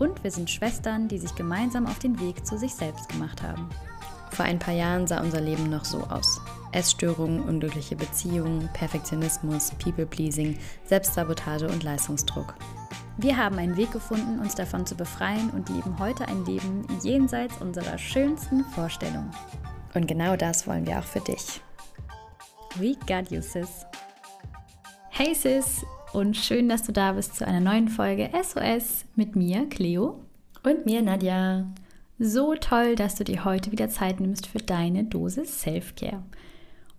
Und wir sind Schwestern, die sich gemeinsam auf den Weg zu sich selbst gemacht haben. Vor ein paar Jahren sah unser Leben noch so aus. Essstörungen, unglückliche Beziehungen, Perfektionismus, People-Pleasing, Selbstsabotage und Leistungsdruck. Wir haben einen Weg gefunden, uns davon zu befreien und leben heute ein Leben jenseits unserer schönsten Vorstellungen. Und genau das wollen wir auch für dich. We got you, sis. Hey, sis, und schön, dass du da bist zu einer neuen Folge SOS mit mir, Cleo. Und mir, Nadja. So toll, dass du dir heute wieder Zeit nimmst für deine Dosis Self-Care.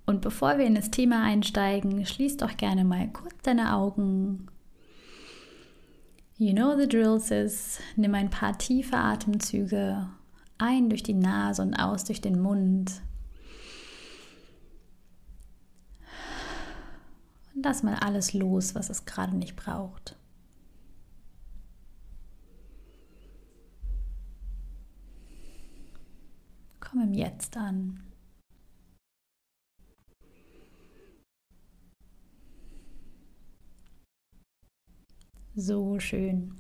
Und bevor wir in das Thema einsteigen, schließ doch gerne mal kurz deine Augen. You know the drill, sis. Nimm ein paar tiefe Atemzüge ein durch die Nase und aus durch den Mund. Und lass mal alles los, was es gerade nicht braucht. Komm im Jetzt an. So schön.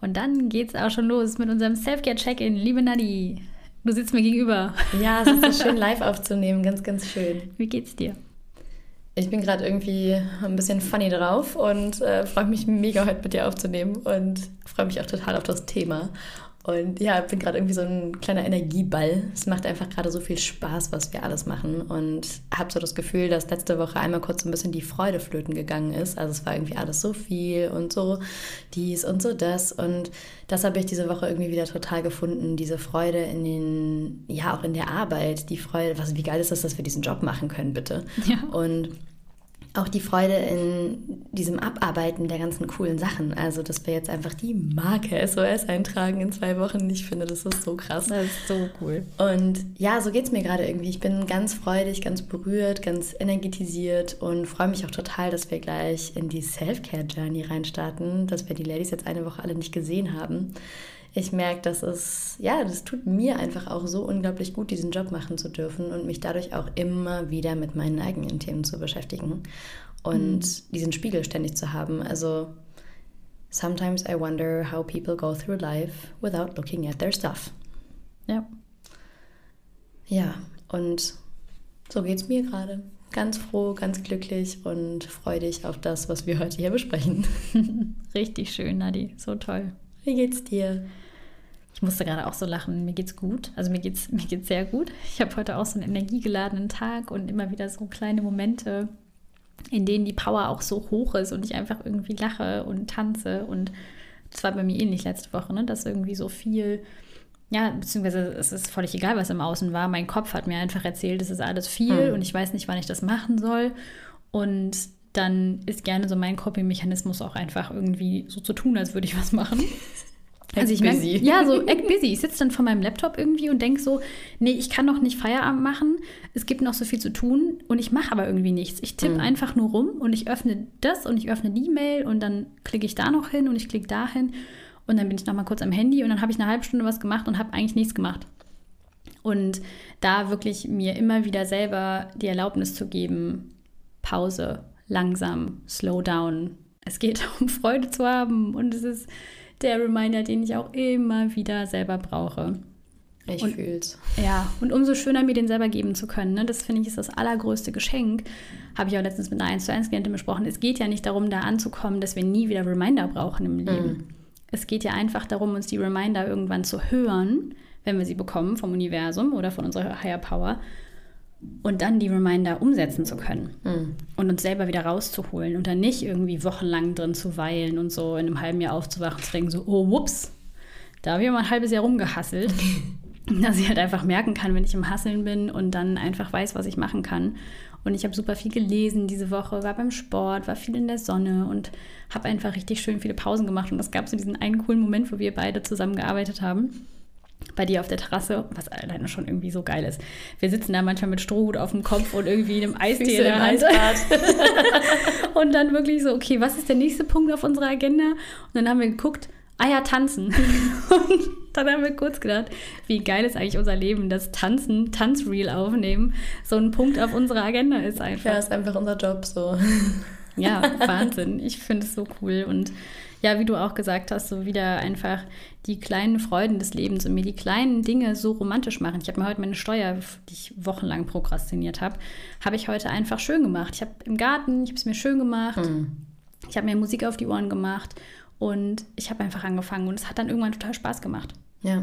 Und dann geht's auch schon los mit unserem Self-Care-Check-In. Liebe Nadi, du sitzt mir gegenüber. Ja, es ist so schön live aufzunehmen. Ganz, ganz schön. Wie geht's dir? Ich bin gerade irgendwie ein bisschen funny drauf und äh, freue mich mega heute mit dir aufzunehmen und freue mich auch total auf das Thema. Und ja, ich bin gerade irgendwie so ein kleiner Energieball. Es macht einfach gerade so viel Spaß, was wir alles machen. Und habe so das Gefühl, dass letzte Woche einmal kurz so ein bisschen die Freude flöten gegangen ist. Also es war irgendwie alles so viel und so dies und so das. Und das habe ich diese Woche irgendwie wieder total gefunden. Diese Freude in den, ja, auch in der Arbeit. Die Freude, was, wie geil ist das, dass wir diesen Job machen können, bitte. Ja. Und auch die Freude in diesem Abarbeiten der ganzen coolen Sachen. Also, dass wir jetzt einfach die Marke SOS eintragen in zwei Wochen. Ich finde, das ist so krass. Das ist so cool. Und ja, so geht es mir gerade irgendwie. Ich bin ganz freudig, ganz berührt, ganz energetisiert und freue mich auch total, dass wir gleich in die Self-Care-Journey reinstarten, dass wir die Ladies jetzt eine Woche alle nicht gesehen haben ich merke, dass es, ja, das tut mir einfach auch so unglaublich gut, diesen Job machen zu dürfen und mich dadurch auch immer wieder mit meinen eigenen Themen zu beschäftigen und mhm. diesen Spiegel ständig zu haben. Also, sometimes I wonder how people go through life without looking at their stuff. Ja. Ja, und so geht es mir gerade. Ganz froh, ganz glücklich und freudig auf das, was wir heute hier besprechen. Richtig schön, Nadi. So toll. Wie geht's dir? Ich musste gerade auch so lachen. Mir geht's gut. Also mir geht's, mir geht's sehr gut. Ich habe heute auch so einen energiegeladenen Tag und immer wieder so kleine Momente, in denen die Power auch so hoch ist und ich einfach irgendwie lache und tanze. Und das war bei mir ähnlich letzte Woche, ne? dass irgendwie so viel, ja, beziehungsweise es ist völlig egal, was im Außen war. Mein Kopf hat mir einfach erzählt, es ist alles viel hm. und ich weiß nicht, wann ich das machen soll. Und dann ist gerne so mein Coping-Mechanismus auch einfach irgendwie so zu tun, als würde ich was machen. Also ich. Merke, ja, so act busy. Ich sitze dann vor meinem Laptop irgendwie und denke so, nee, ich kann noch nicht Feierabend machen. Es gibt noch so viel zu tun und ich mache aber irgendwie nichts. Ich tippe mhm. einfach nur rum und ich öffne das und ich öffne die Mail und dann klicke ich da noch hin und ich klicke da hin und dann bin ich noch mal kurz am Handy und dann habe ich eine halbe Stunde was gemacht und habe eigentlich nichts gemacht. Und da wirklich mir immer wieder selber die Erlaubnis zu geben, Pause, langsam, slow down. Es geht um Freude zu haben und es ist der Reminder, den ich auch immer wieder selber brauche. Ich und, fühl's. Ja, und umso schöner, mir den selber geben zu können. Ne? Das finde ich ist das allergrößte Geschenk. Habe ich auch letztens mit einer 1 zu 1 Klientin besprochen. Es geht ja nicht darum, da anzukommen, dass wir nie wieder Reminder brauchen im Leben. Mhm. Es geht ja einfach darum, uns die Reminder irgendwann zu hören, wenn wir sie bekommen vom Universum oder von unserer Higher Power und dann die Reminder umsetzen zu können mhm. und uns selber wieder rauszuholen und dann nicht irgendwie wochenlang drin zu weilen und so in einem halben Jahr aufzuwachen und zu denken, so, oh, whoops, da habe ich mal ein halbes Jahr rumgehasselt. dass ich halt einfach merken kann, wenn ich im Hasseln bin und dann einfach weiß, was ich machen kann. Und ich habe super viel gelesen diese Woche, war beim Sport, war viel in der Sonne und habe einfach richtig schön viele Pausen gemacht. Und es gab so diesen einen coolen Moment, wo wir beide zusammengearbeitet haben. Bei dir auf der Terrasse, was alleine schon irgendwie so geil ist. Wir sitzen da manchmal mit Strohhut auf dem Kopf und irgendwie einem Eistee in der Hand. und dann wirklich so, okay, was ist der nächste Punkt auf unserer Agenda? Und dann haben wir geguckt, ah ja, tanzen. und dann haben wir kurz gedacht, wie geil ist eigentlich unser Leben, dass Tanzen, Tanzreel aufnehmen, so ein Punkt auf unserer Agenda ist einfach. Ja, ist einfach unser Job so. Ja, Wahnsinn. Ich finde es so cool. Und ja, wie du auch gesagt hast, so wieder einfach die kleinen Freuden des Lebens und mir die kleinen Dinge so romantisch machen. Ich habe mir heute meine Steuer, die ich wochenlang prokrastiniert habe, habe ich heute einfach schön gemacht. Ich habe im Garten, ich habe es mir schön gemacht. Mhm. Ich habe mir Musik auf die Ohren gemacht und ich habe einfach angefangen und es hat dann irgendwann total Spaß gemacht. Ja,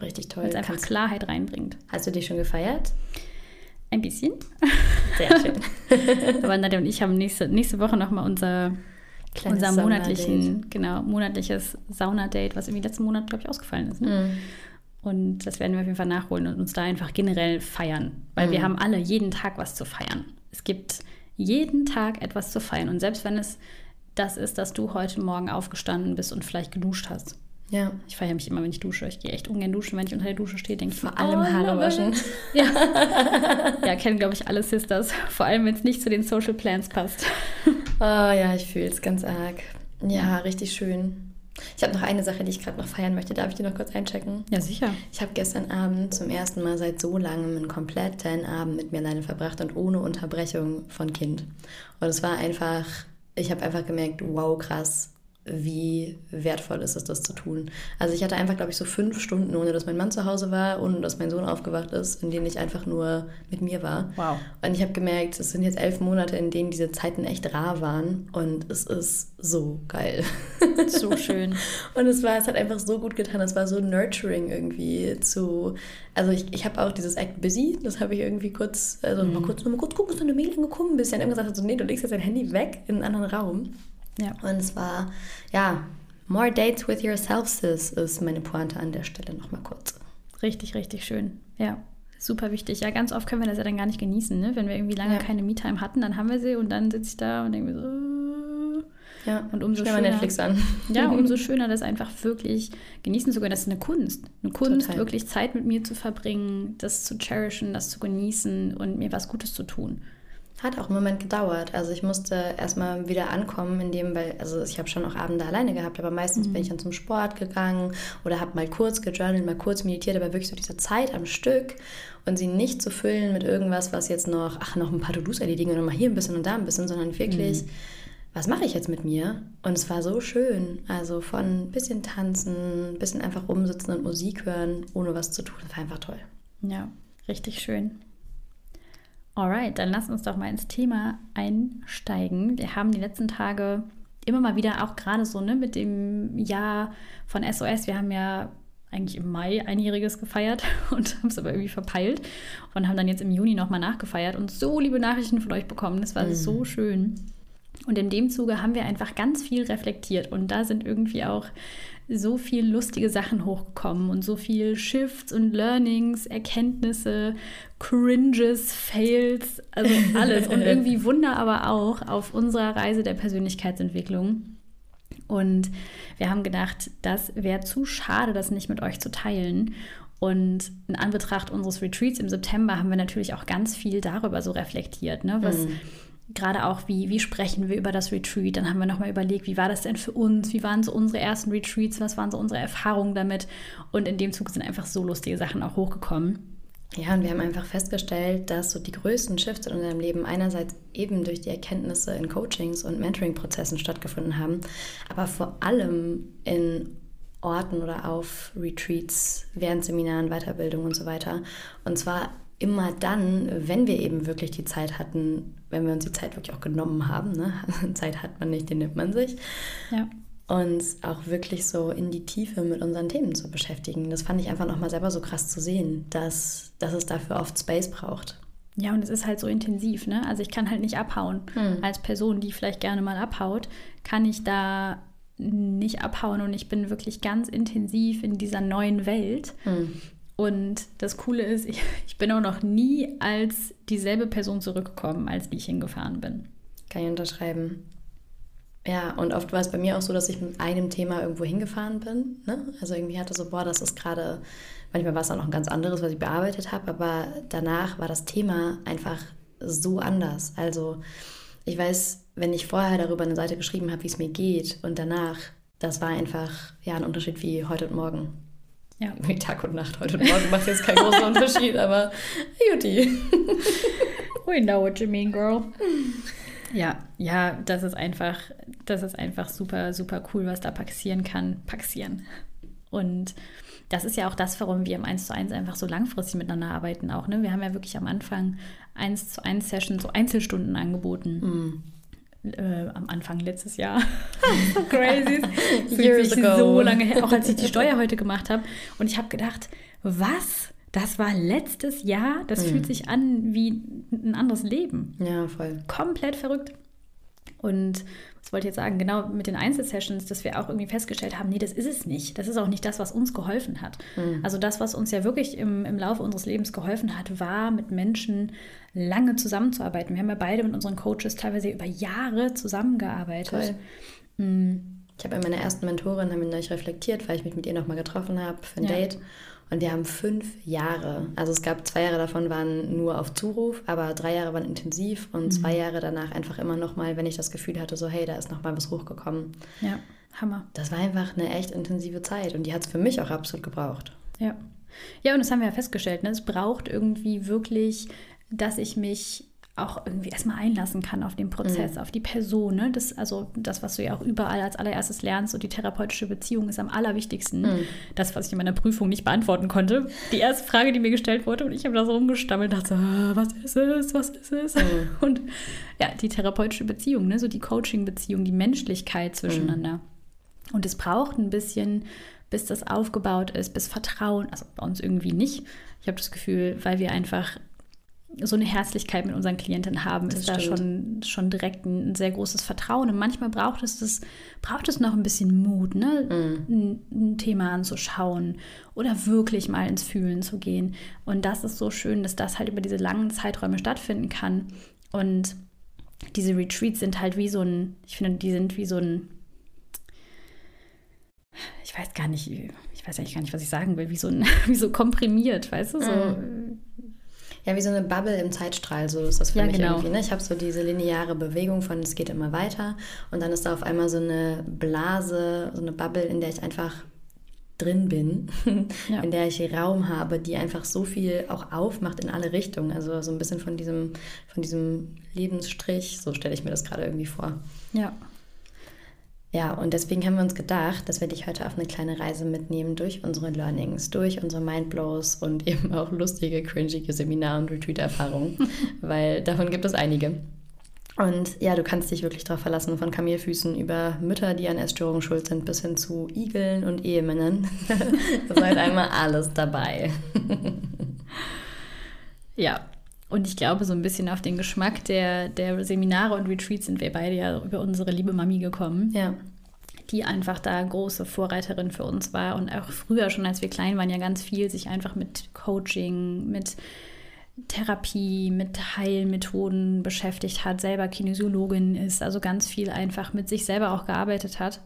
richtig toll. Weil es einfach Kannst Klarheit reinbringt. Hast du dich schon gefeiert? Ein bisschen. Sehr schön. Aber Nadja und ich haben nächste, nächste Woche nochmal unser, unser monatlichen, genau, monatliches Saunadate, was irgendwie letzten Monat, glaube ich, ausgefallen ist. Ne? Mhm. Und das werden wir auf jeden Fall nachholen und uns da einfach generell feiern. Weil mhm. wir haben alle jeden Tag was zu feiern. Es gibt jeden Tag etwas zu feiern. Und selbst wenn es das ist, dass du heute Morgen aufgestanden bist und vielleicht geduscht hast. Ja. Ich feiere mich immer, wenn ich dusche. Ich gehe echt ungern duschen. Wenn ich unter der Dusche stehe, denke ich vor allem oh, Haare waschen. Ja, ja kennen, glaube ich, alle Sisters. Vor allem, wenn es nicht zu den Social Plans passt. Oh ja, ich fühle es ganz arg. Ja, richtig schön. Ich habe noch eine Sache, die ich gerade noch feiern möchte. Darf ich die noch kurz einchecken? Ja, sicher. Ich habe gestern Abend zum ersten Mal seit so langem einen kompletten Abend mit mir alleine verbracht und ohne Unterbrechung von Kind. Und es war einfach, ich habe einfach gemerkt, wow, krass wie wertvoll ist es, das zu tun. Also ich hatte einfach, glaube ich, so fünf Stunden, ohne dass mein Mann zu Hause war, ohne dass mein Sohn aufgewacht ist, in denen ich einfach nur mit mir war. Wow. Und ich habe gemerkt, es sind jetzt elf Monate, in denen diese Zeiten echt rar waren und es ist so geil. So schön. und es war, es hat einfach so gut getan, es war so nurturing irgendwie zu, also ich, ich habe auch dieses Act Busy, das habe ich irgendwie kurz, also mhm. mal kurz, mal kurz gucken, ist eine Mail angekommen, bis dann irgendwann gesagt hat, so nee, du legst jetzt dein Handy weg in einen anderen Raum. Ja. Und es war, ja, More Dates with Yourself, Sis, ist meine Pointe an der Stelle nochmal kurz. Richtig, richtig schön. Ja, super wichtig. Ja, ganz oft können wir das ja dann gar nicht genießen, ne? Wenn wir irgendwie lange ja. keine Me-Time hatten, dann haben wir sie und dann sitze ich da und denke mir so. Ja, und umso schöner. Netflix an. Ja, umso schöner, das einfach wirklich genießen zu können. Das ist eine Kunst. Eine Kunst, Total. wirklich Zeit mit mir zu verbringen, das zu cherishen, das zu genießen und mir was Gutes zu tun. Hat auch einen Moment gedauert. Also ich musste erstmal wieder ankommen, in dem, weil, also ich habe schon auch Abende alleine gehabt, aber meistens mhm. bin ich dann zum Sport gegangen oder habe mal kurz gejournalt, mal kurz meditiert, aber wirklich so diese Zeit am Stück und sie nicht zu füllen mit irgendwas, was jetzt noch, ach, noch ein paar To-Dos erledigen oder mal hier ein bisschen und da ein bisschen, sondern wirklich, mhm. was mache ich jetzt mit mir? Und es war so schön. Also von ein bisschen tanzen, ein bisschen einfach rumsitzen und Musik hören, ohne was zu tun. Das war einfach toll. Ja, richtig schön. Alright, dann lass uns doch mal ins Thema einsteigen. Wir haben die letzten Tage immer mal wieder auch gerade so ne, mit dem Jahr von SOS. Wir haben ja eigentlich im Mai einjähriges gefeiert und haben es aber irgendwie verpeilt und haben dann jetzt im Juni nochmal nachgefeiert und so liebe Nachrichten von euch bekommen. Das war mhm. so schön. Und in dem Zuge haben wir einfach ganz viel reflektiert und da sind irgendwie auch so viel lustige Sachen hochgekommen und so viel Shifts und Learnings, Erkenntnisse, Cringes, Fails, also alles und irgendwie Wunder aber auch auf unserer Reise der Persönlichkeitsentwicklung. Und wir haben gedacht, das wäre zu schade, das nicht mit euch zu teilen. Und in Anbetracht unseres Retreats im September haben wir natürlich auch ganz viel darüber so reflektiert, ne? was mhm gerade auch, wie, wie sprechen wir über das Retreat. Dann haben wir nochmal überlegt, wie war das denn für uns? Wie waren so unsere ersten Retreats? Was waren so unsere Erfahrungen damit? Und in dem Zug sind einfach so lustige Sachen auch hochgekommen. Ja, und wir haben einfach festgestellt, dass so die größten Shifts in unserem Leben einerseits eben durch die Erkenntnisse in Coachings und Mentoring-Prozessen stattgefunden haben, aber vor allem in Orten oder auf Retreats, während Seminaren, Weiterbildung und so weiter. Und zwar immer dann, wenn wir eben wirklich die Zeit hatten, wenn wir uns die Zeit wirklich auch genommen haben, ne? Zeit hat man nicht, die nimmt man sich. Ja. Uns auch wirklich so in die Tiefe mit unseren Themen zu beschäftigen. Das fand ich einfach nochmal selber so krass zu sehen, dass, dass es dafür oft Space braucht. Ja, und es ist halt so intensiv, ne? Also ich kann halt nicht abhauen. Hm. Als Person, die vielleicht gerne mal abhaut, kann ich da nicht abhauen und ich bin wirklich ganz intensiv in dieser neuen Welt. Hm. Und das Coole ist, ich, ich bin auch noch nie als dieselbe Person zurückgekommen, als die ich hingefahren bin. Kann ich unterschreiben. Ja, und oft war es bei mir auch so, dass ich mit einem Thema irgendwo hingefahren bin. Ne? Also irgendwie hatte so, boah, das ist gerade, manchmal war es auch noch ein ganz anderes, was ich bearbeitet habe, aber danach war das Thema einfach so anders. Also ich weiß, wenn ich vorher darüber eine Seite geschrieben habe, wie es mir geht und danach, das war einfach ja ein Unterschied wie heute und morgen. Ja. Wie Tag und Nacht, heute und morgen macht jetzt keinen großen Unterschied, aber Juti. We know what you mean, girl. Ja, ja, das ist einfach, das ist einfach super, super cool, was da passieren kann. Passieren. Und das ist ja auch das, warum wir im 1 zu 1 einfach so langfristig miteinander arbeiten auch. Ne? Wir haben ja wirklich am Anfang 1 zu 1 Sessions, so Einzelstunden angeboten. Mm. Äh, am Anfang letztes Jahr. so crazy. Years ago. so lange her, auch als ich die Steuer heute gemacht habe. Und ich habe gedacht, was? Das war letztes Jahr. Das mm. fühlt sich an wie ein anderes Leben. Ja, voll. Komplett verrückt. Und was wollte ich jetzt sagen? Genau mit den Einzelsessions, dass wir auch irgendwie festgestellt haben, nee, das ist es nicht. Das ist auch nicht das, was uns geholfen hat. Mhm. Also das, was uns ja wirklich im, im Laufe unseres Lebens geholfen hat, war mit Menschen lange zusammenzuarbeiten. Wir haben ja beide mit unseren Coaches teilweise über Jahre zusammengearbeitet. Mhm. Ich habe in meiner ersten Mentorin, haben wir neulich reflektiert, weil ich mich mit ihr nochmal getroffen habe für ein ja. Date. Und wir haben fünf Jahre, also es gab zwei Jahre davon waren nur auf Zuruf, aber drei Jahre waren intensiv und mhm. zwei Jahre danach einfach immer nochmal, wenn ich das Gefühl hatte, so hey, da ist nochmal was hochgekommen. Ja, Hammer. Das war einfach eine echt intensive Zeit und die hat es für mich auch absolut gebraucht. Ja. Ja, und das haben wir ja festgestellt, ne? es braucht irgendwie wirklich, dass ich mich auch irgendwie erstmal einlassen kann auf den Prozess, mhm. auf die Person. Ne? Das, also das, was du ja auch überall als allererstes lernst, so die therapeutische Beziehung ist am allerwichtigsten. Mhm. Das, was ich in meiner Prüfung nicht beantworten konnte. Die erste Frage, die mir gestellt wurde, und ich habe da so rumgestammelt, dachte, ah, was ist es, was ist es? Mhm. Und ja, die therapeutische Beziehung, ne? so die Coaching-Beziehung, die Menschlichkeit zwischeneinander. Mhm. Und es braucht ein bisschen, bis das aufgebaut ist, bis Vertrauen, also bei uns irgendwie nicht. Ich habe das Gefühl, weil wir einfach so eine Herzlichkeit mit unseren Klienten haben, das ist stimmt. da schon, schon direkt ein, sehr großes Vertrauen. Und manchmal braucht es das, braucht es noch ein bisschen Mut, ne? Mm. Ein, ein, Thema anzuschauen oder wirklich mal ins Fühlen zu gehen. Und das ist so schön, dass das halt über diese langen Zeiträume stattfinden kann. Und diese Retreats sind halt wie so ein, ich finde, die sind wie so ein, ich weiß gar nicht, ich weiß eigentlich gar nicht, was ich sagen will, wie so ein, wie so komprimiert, weißt du, so. Mm ja, wie so eine Bubble im Zeitstrahl, so ist das für ja, mich genau. irgendwie. Ne? Ich habe so diese lineare Bewegung von es geht immer weiter und dann ist da auf einmal so eine Blase, so eine Bubble, in der ich einfach drin bin, ja. in der ich Raum habe, die einfach so viel auch aufmacht in alle Richtungen. Also so ein bisschen von diesem, von diesem Lebensstrich, so stelle ich mir das gerade irgendwie vor. Ja, ja, und deswegen haben wir uns gedacht, dass wir dich heute auf eine kleine Reise mitnehmen durch unsere Learnings, durch unsere Mindblows und eben auch lustige, cringige Seminar- und Retreat-Erfahrungen, weil davon gibt es einige. Und ja, du kannst dich wirklich darauf verlassen, von Kamelfüßen über Mütter, die an Essstörungen schuld sind, bis hin zu Igeln und Ehemännern. halt einmal alles dabei. ja, und ich glaube, so ein bisschen auf den Geschmack der, der Seminare und Retreats sind wir beide ja über unsere liebe Mami gekommen. Ja. Die einfach da große Vorreiterin für uns war und auch früher schon, als wir klein waren, ja ganz viel sich einfach mit Coaching, mit Therapie, mit Heilmethoden beschäftigt hat, selber Kinesiologin ist, also ganz viel einfach mit sich selber auch gearbeitet hat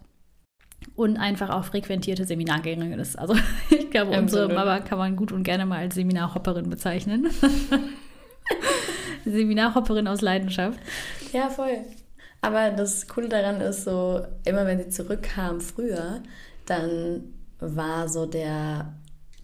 und einfach auch frequentierte Seminargängerin ist. Also ich glaube, unsere Mama kann man gut und gerne mal als Seminarhopperin bezeichnen. Seminarhopperin aus Leidenschaft. Ja, voll. Aber das Coole daran ist so, immer wenn sie zurückkam früher, dann war so der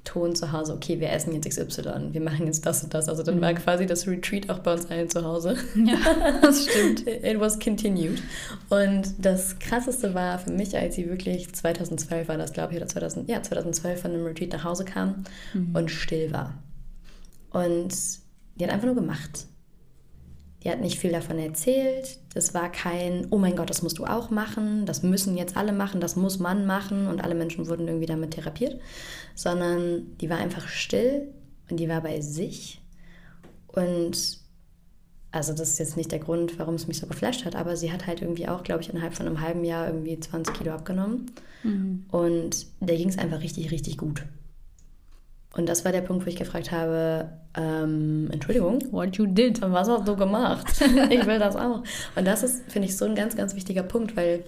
Ton zu Hause, okay, wir essen jetzt XY, wir machen jetzt das und das. Also dann war mhm. quasi das Retreat auch bei uns allen zu Hause. Ja, das stimmt. It was continued. Und das Krasseste war für mich, als sie wirklich 2012 war das, glaube ich, oder 2000, ja, 2012 von einem Retreat nach Hause kam mhm. und still war. Und die hat einfach nur gemacht. Die hat nicht viel davon erzählt. Das war kein, oh mein Gott, das musst du auch machen, das müssen jetzt alle machen, das muss man machen und alle Menschen wurden irgendwie damit therapiert, sondern die war einfach still und die war bei sich. Und also das ist jetzt nicht der Grund, warum es mich so geflasht hat, aber sie hat halt irgendwie auch, glaube ich, innerhalb von einem halben Jahr irgendwie 20 Kilo abgenommen. Mhm. Und der ging es einfach richtig, richtig gut. Und das war der Punkt, wo ich gefragt habe, ähm, Entschuldigung, what you did, was hast du gemacht? ich will das auch. Und das ist, finde ich, so ein ganz, ganz wichtiger Punkt, weil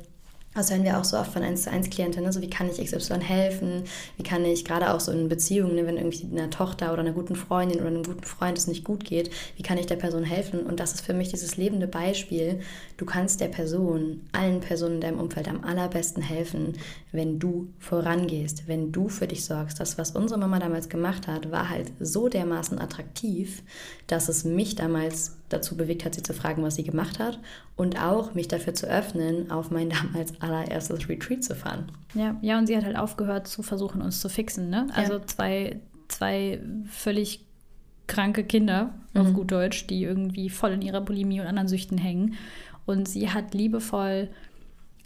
das hören wir auch so oft von 1 zu 1 Klienten, ne? so wie kann ich XY helfen, wie kann ich gerade auch so in Beziehungen, ne, wenn irgendwie einer Tochter oder einer guten Freundin oder einem guten Freund es nicht gut geht, wie kann ich der Person helfen? Und das ist für mich dieses lebende Beispiel. Du kannst der Person, allen Personen in deinem Umfeld am allerbesten helfen, wenn du vorangehst, wenn du für dich sorgst. Das, was unsere Mama damals gemacht hat, war halt so dermaßen attraktiv, dass es mich damals dazu bewegt hat, sie zu fragen, was sie gemacht hat und auch mich dafür zu öffnen, auf mein damals allererstes Retreat zu fahren. Ja, ja, und sie hat halt aufgehört zu versuchen, uns zu fixen. Ne? Also ja. zwei, zwei völlig kranke Kinder, mhm. auf gut Deutsch, die irgendwie voll in ihrer Bulimie und anderen Süchten hängen. Und sie hat liebevoll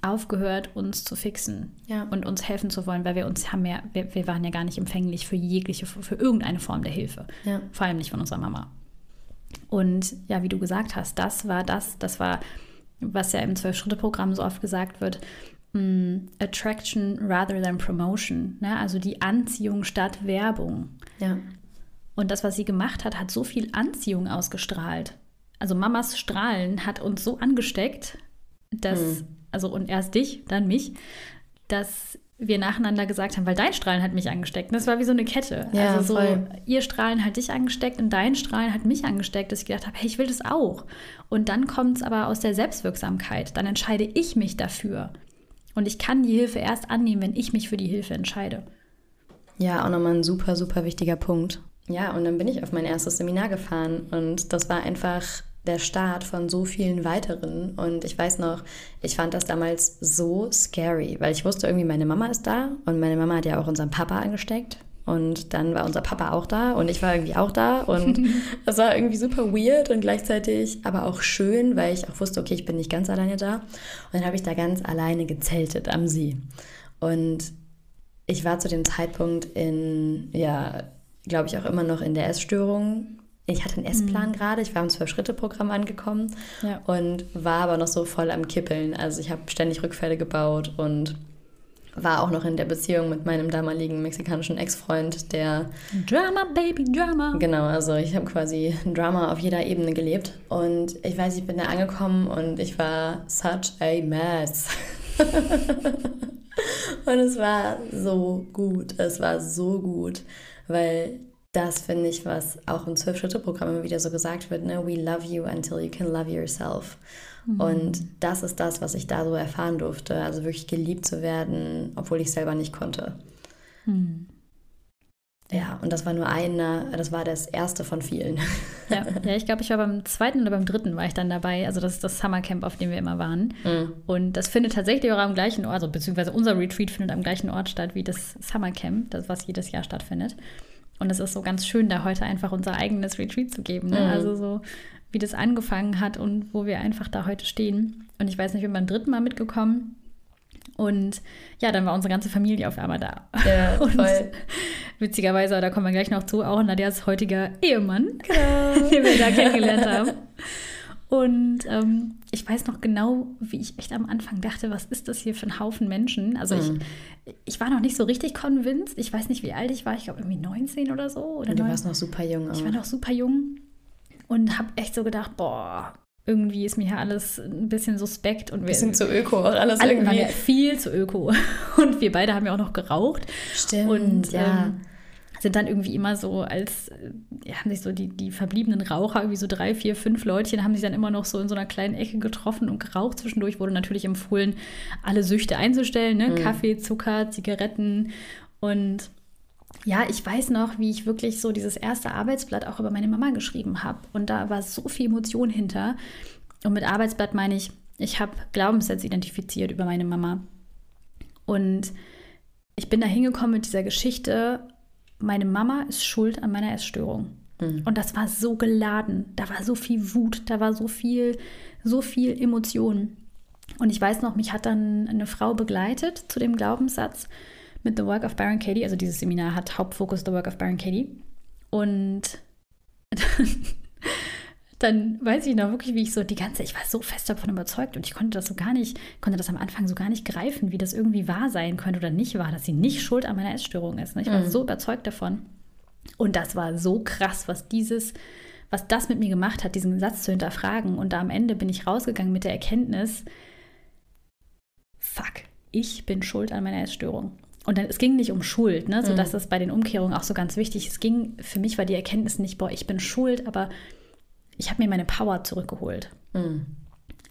aufgehört, uns zu fixen ja. und uns helfen zu wollen, weil wir uns haben ja, wir, wir waren ja gar nicht empfänglich für jegliche, für, für irgendeine Form der Hilfe. Ja. Vor allem nicht von unserer Mama. Und ja, wie du gesagt hast, das war das, das war, was ja im Zwölf-Schritte-Programm so oft gesagt wird, mm, Attraction rather than Promotion. Ne? Also die Anziehung statt Werbung. Ja. Und das, was sie gemacht hat, hat so viel Anziehung ausgestrahlt. Also Mamas Strahlen hat uns so angesteckt, dass, hm. also und erst dich, dann mich, dass wir nacheinander gesagt haben, weil dein Strahlen hat mich angesteckt. Das war wie so eine Kette. Ja, also so, voll. ihr Strahlen hat dich angesteckt und dein Strahlen hat mich angesteckt, dass ich gedacht habe, hey, ich will das auch. Und dann kommt es aber aus der Selbstwirksamkeit. Dann entscheide ich mich dafür. Und ich kann die Hilfe erst annehmen, wenn ich mich für die Hilfe entscheide. Ja, auch nochmal ein super, super wichtiger Punkt. Ja, und dann bin ich auf mein erstes Seminar gefahren und das war einfach der Start von so vielen weiteren. Und ich weiß noch, ich fand das damals so scary, weil ich wusste irgendwie, meine Mama ist da und meine Mama hat ja auch unseren Papa angesteckt. Und dann war unser Papa auch da und ich war irgendwie auch da. Und es war irgendwie super weird und gleichzeitig aber auch schön, weil ich auch wusste, okay, ich bin nicht ganz alleine da. Und dann habe ich da ganz alleine gezeltet am See. Und ich war zu dem Zeitpunkt in, ja, glaube ich, auch immer noch in der Essstörung ich hatte einen Essplan mhm. gerade, ich war im Zwölf-Schritte-Programm angekommen ja. und war aber noch so voll am Kippeln. Also ich habe ständig Rückfälle gebaut und war auch noch in der Beziehung mit meinem damaligen mexikanischen Ex-Freund, der... Drama, Baby, Drama. Genau, also ich habe quasi Drama auf jeder Ebene gelebt. Und ich weiß, ich bin da angekommen und ich war such a mess. und es war so gut, es war so gut, weil das finde ich, was auch im Zwölf-Schritte-Programm immer wieder so gesagt wird, ne? We love you until you can love yourself. Mhm. Und das ist das, was ich da so erfahren durfte. Also wirklich geliebt zu werden, obwohl ich selber nicht konnte. Mhm. Ja, und das war nur einer, das war das erste von vielen. Ja, ja ich glaube, ich war beim zweiten oder beim dritten war ich dann dabei. Also das ist das Summercamp, auf dem wir immer waren. Mhm. Und das findet tatsächlich auch am gleichen Ort, also beziehungsweise unser Retreat findet am gleichen Ort statt wie das Summercamp, das was jedes Jahr stattfindet. Und es ist so ganz schön, da heute einfach unser eigenes Retreat zu geben. Ne? Mhm. Also so, wie das angefangen hat und wo wir einfach da heute stehen. Und ich weiß nicht, wir sind beim dritten Mal mitgekommen. Und ja, dann war unsere ganze Familie auf einmal da. Ja, und voll. witzigerweise, da kommen wir gleich noch zu, auch Nadias heutiger Ehemann, genau. den wir da kennengelernt haben. Und ähm, ich weiß noch genau, wie ich echt am Anfang dachte, was ist das hier für ein Haufen Menschen? Also mhm. ich, ich war noch nicht so richtig convinced. Ich weiß nicht, wie alt ich war. Ich glaube irgendwie 19 oder so. Oder du 9. warst noch super jung. Ich war noch super jung und habe echt so gedacht, boah, irgendwie ist mir hier alles ein bisschen suspekt. Und wir sind zu öko, auch alles alle irgendwie. Viel zu öko. Und wir beide haben ja auch noch geraucht. Stimmt, und, ja. Ähm, sind dann irgendwie immer so als, ja, haben sich so die, die verbliebenen Raucher, irgendwie so drei, vier, fünf Leutchen, haben sich dann immer noch so in so einer kleinen Ecke getroffen und geraucht. Zwischendurch wurde natürlich empfohlen, alle Süchte einzustellen, ne? Mhm. Kaffee, Zucker, Zigaretten und ja, ich weiß noch, wie ich wirklich so dieses erste Arbeitsblatt auch über meine Mama geschrieben habe. Und da war so viel Emotion hinter. Und mit Arbeitsblatt meine ich, ich habe Glaubenssätze identifiziert über meine Mama. Und ich bin da hingekommen mit dieser Geschichte meine Mama ist schuld an meiner Essstörung. Mhm. Und das war so geladen. Da war so viel Wut, da war so viel, so viel Emotion. Und ich weiß noch, mich hat dann eine Frau begleitet zu dem Glaubenssatz mit The Work of Baron Katie. Also dieses Seminar hat Hauptfokus The Work of Baron Katie. Und dann weiß ich noch wirklich, wie ich so die ganze, ich war so fest davon überzeugt und ich konnte das so gar nicht, konnte das am Anfang so gar nicht greifen, wie das irgendwie wahr sein könnte oder nicht wahr, dass sie nicht schuld an meiner Essstörung ist. Ne? Ich war mhm. so überzeugt davon. Und das war so krass, was dieses, was das mit mir gemacht hat, diesen Satz zu hinterfragen. Und da am Ende bin ich rausgegangen mit der Erkenntnis, fuck, ich bin schuld an meiner Essstörung. Und dann, es ging nicht um Schuld, ne? so mhm. dass das bei den Umkehrungen auch so ganz wichtig ist. Es ging, für mich war die Erkenntnis nicht, boah, ich bin schuld, aber ich habe mir meine Power zurückgeholt. Mhm.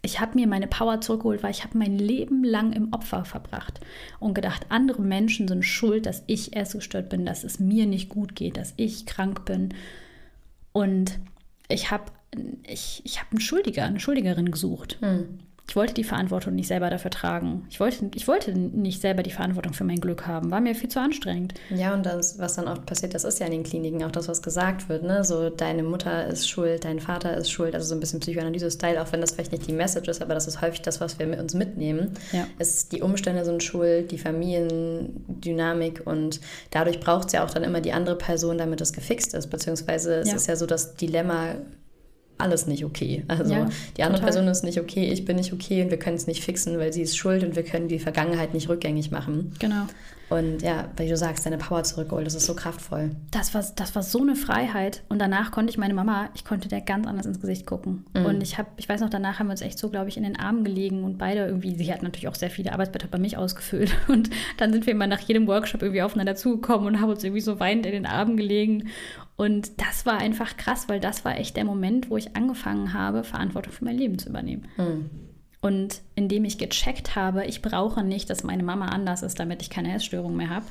Ich habe mir meine Power zurückgeholt, weil ich habe mein Leben lang im Opfer verbracht und gedacht, andere Menschen sind schuld, dass ich essgestört bin, dass es mir nicht gut geht, dass ich krank bin. Und ich habe ich, ich hab einen Schuldiger, eine Schuldigerin gesucht. Mhm. Ich wollte die Verantwortung nicht selber dafür tragen. Ich wollte, ich wollte nicht selber die Verantwortung für mein Glück haben. War mir viel zu anstrengend. Ja, und das, was dann oft passiert, das ist ja in den Kliniken auch das, was gesagt wird. Ne? So, deine Mutter ist schuld, dein Vater ist schuld. Also so ein bisschen Psychoanalyse-Style, auch wenn das vielleicht nicht die Message ist, aber das ist häufig das, was wir mit uns mitnehmen. Ja. Es, die Umstände sind schuld, die Familiendynamik und dadurch braucht es ja auch dann immer die andere Person, damit es gefixt ist. Beziehungsweise es ja. ist ja so das Dilemma, alles nicht okay. Also ja, die andere total. Person ist nicht okay, ich bin nicht okay und wir können es nicht fixen, weil sie ist schuld und wir können die Vergangenheit nicht rückgängig machen. Genau. Und ja, weil du sagst, deine Power zurückholt, das ist so kraftvoll. Das war, das war so eine Freiheit. Und danach konnte ich meine Mama, ich konnte der ganz anders ins Gesicht gucken. Mhm. Und ich habe, ich weiß noch, danach haben wir uns echt so, glaube ich, in den Armen gelegen und beide irgendwie, sie hat natürlich auch sehr viele Arbeitsblätter bei mich ausgefüllt. Und dann sind wir immer nach jedem Workshop irgendwie aufeinander zugekommen und haben uns irgendwie so weinend in den Armen gelegen. Und das war einfach krass, weil das war echt der Moment, wo ich angefangen habe, Verantwortung für mein Leben zu übernehmen. Mhm. Und indem ich gecheckt habe, ich brauche nicht, dass meine Mama anders ist, damit ich keine Essstörung mehr habe.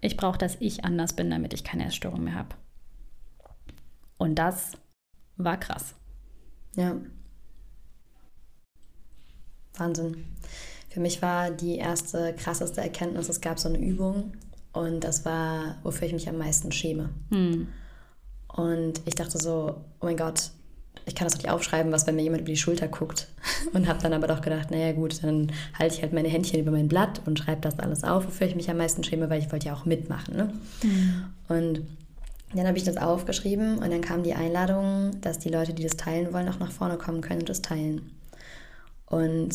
Ich brauche, dass ich anders bin, damit ich keine Essstörung mehr habe. Und das war krass. Ja. Wahnsinn. Für mich war die erste krasseste Erkenntnis, es gab so eine Übung und das war, wofür ich mich am meisten schäme. Hm. Und ich dachte so, oh mein Gott, ich kann das nicht aufschreiben, was wenn mir jemand über die Schulter guckt. Und habe dann aber doch gedacht, naja gut, dann halte ich halt meine Händchen über mein Blatt und schreibe das alles auf, wofür ich mich am meisten schäme, weil ich wollte ja auch mitmachen. Ne? Mhm. Und dann habe ich das aufgeschrieben und dann kam die Einladung, dass die Leute, die das teilen wollen, auch nach vorne kommen können und das teilen. Und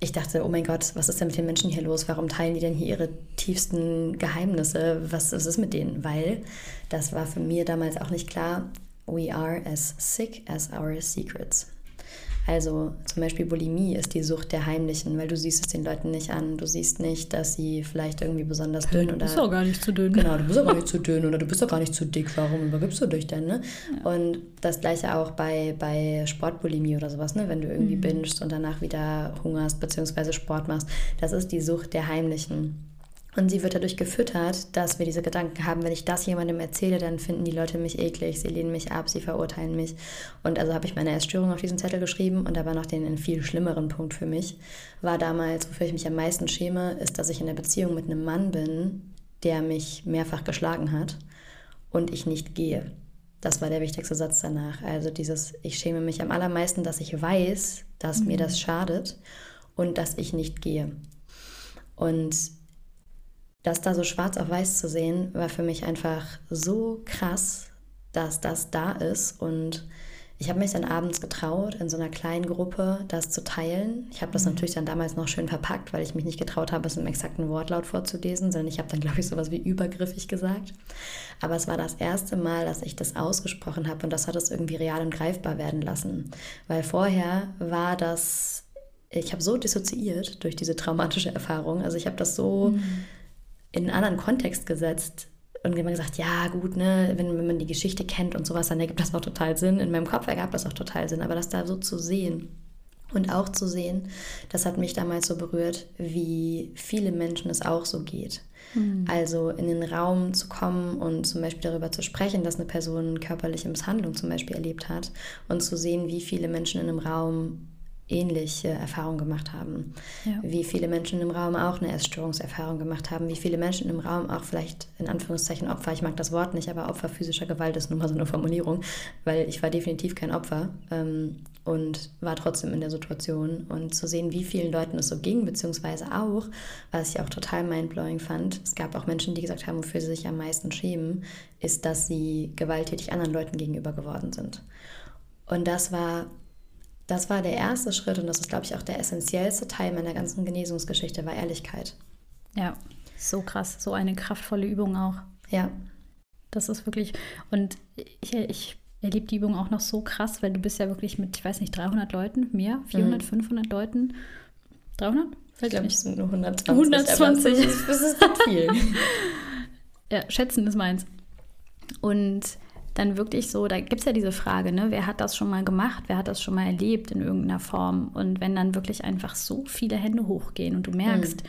ich dachte, oh mein Gott, was ist denn mit den Menschen hier los? Warum teilen die denn hier ihre tiefsten Geheimnisse? Was, ist mit denen? Weil das war für mir damals auch nicht klar. We are as sick as our secrets. Also zum Beispiel Bulimie ist die Sucht der Heimlichen, weil du siehst es den Leuten nicht an. Du siehst nicht, dass sie vielleicht irgendwie besonders dünn oder... Du bist auch gar nicht zu dünn. Genau, du bist auch gar nicht zu dünn oder du bist auch gar nicht zu dick. Warum übergibst du dich denn? Ne? Ja. Und das gleiche auch bei, bei Sportbulimie oder sowas, ne? wenn du irgendwie mhm. bingst und danach wieder hungerst bzw. Sport machst. Das ist die Sucht der Heimlichen. Und sie wird dadurch gefüttert, dass wir diese Gedanken haben, wenn ich das jemandem erzähle, dann finden die Leute mich eklig, sie lehnen mich ab, sie verurteilen mich. Und also habe ich meine Essstörung auf diesen Zettel geschrieben und aber noch den viel schlimmeren Punkt für mich war damals, wofür ich mich am meisten schäme, ist, dass ich in der Beziehung mit einem Mann bin, der mich mehrfach geschlagen hat und ich nicht gehe. Das war der wichtigste Satz danach. Also dieses, ich schäme mich am allermeisten, dass ich weiß, dass mhm. mir das schadet und dass ich nicht gehe. Und das da so schwarz auf weiß zu sehen, war für mich einfach so krass, dass das da ist. Und ich habe mich dann abends getraut, in so einer kleinen Gruppe das zu teilen. Ich habe das mhm. natürlich dann damals noch schön verpackt, weil ich mich nicht getraut habe, es im exakten Wortlaut vorzulesen, sondern ich habe dann, glaube ich, sowas wie übergriffig gesagt. Aber es war das erste Mal, dass ich das ausgesprochen habe und das hat es irgendwie real und greifbar werden lassen. Weil vorher war das, ich habe so dissoziiert durch diese traumatische Erfahrung. Also ich habe das so. Mhm in einen anderen Kontext gesetzt und immer gesagt, ja gut, ne, wenn, wenn man die Geschichte kennt und sowas, dann ergibt das auch total Sinn. In meinem Kopf ergab das auch total Sinn, aber das da so zu sehen und auch zu sehen, das hat mich damals so berührt, wie viele Menschen es auch so geht. Mhm. Also in den Raum zu kommen und zum Beispiel darüber zu sprechen, dass eine Person körperliche Misshandlung zum Beispiel erlebt hat und zu sehen, wie viele Menschen in einem Raum ähnliche Erfahrungen gemacht haben. Ja. Wie viele Menschen im Raum auch eine Essstörungserfahrung gemacht haben. Wie viele Menschen im Raum auch vielleicht in Anführungszeichen Opfer, ich mag das Wort nicht, aber Opfer physischer Gewalt ist nun mal so eine Formulierung, weil ich war definitiv kein Opfer ähm, und war trotzdem in der Situation. Und zu sehen, wie vielen Leuten es so ging, beziehungsweise auch, was ich auch total mindblowing fand, es gab auch Menschen, die gesagt haben, wofür sie sich am meisten schämen, ist, dass sie gewalttätig anderen Leuten gegenüber geworden sind. Und das war das war der erste Schritt und das ist, glaube ich, auch der essentiellste Teil meiner ganzen Genesungsgeschichte, war Ehrlichkeit. Ja, so krass, so eine kraftvolle Übung auch. Ja. Das ist wirklich, und ich, ich erlebe die Übung auch noch so krass, weil du bist ja wirklich mit, ich weiß nicht, 300 Leuten, mehr, 400, mhm. 500 Leuten, 300? Ich glaube, es sind nur 120. 120. Das ist, das ist viel. ja, schätzen ist meins. Und dann wirklich so, da gibt es ja diese Frage, ne, wer hat das schon mal gemacht, wer hat das schon mal erlebt in irgendeiner Form? Und wenn dann wirklich einfach so viele Hände hochgehen und du merkst, mhm.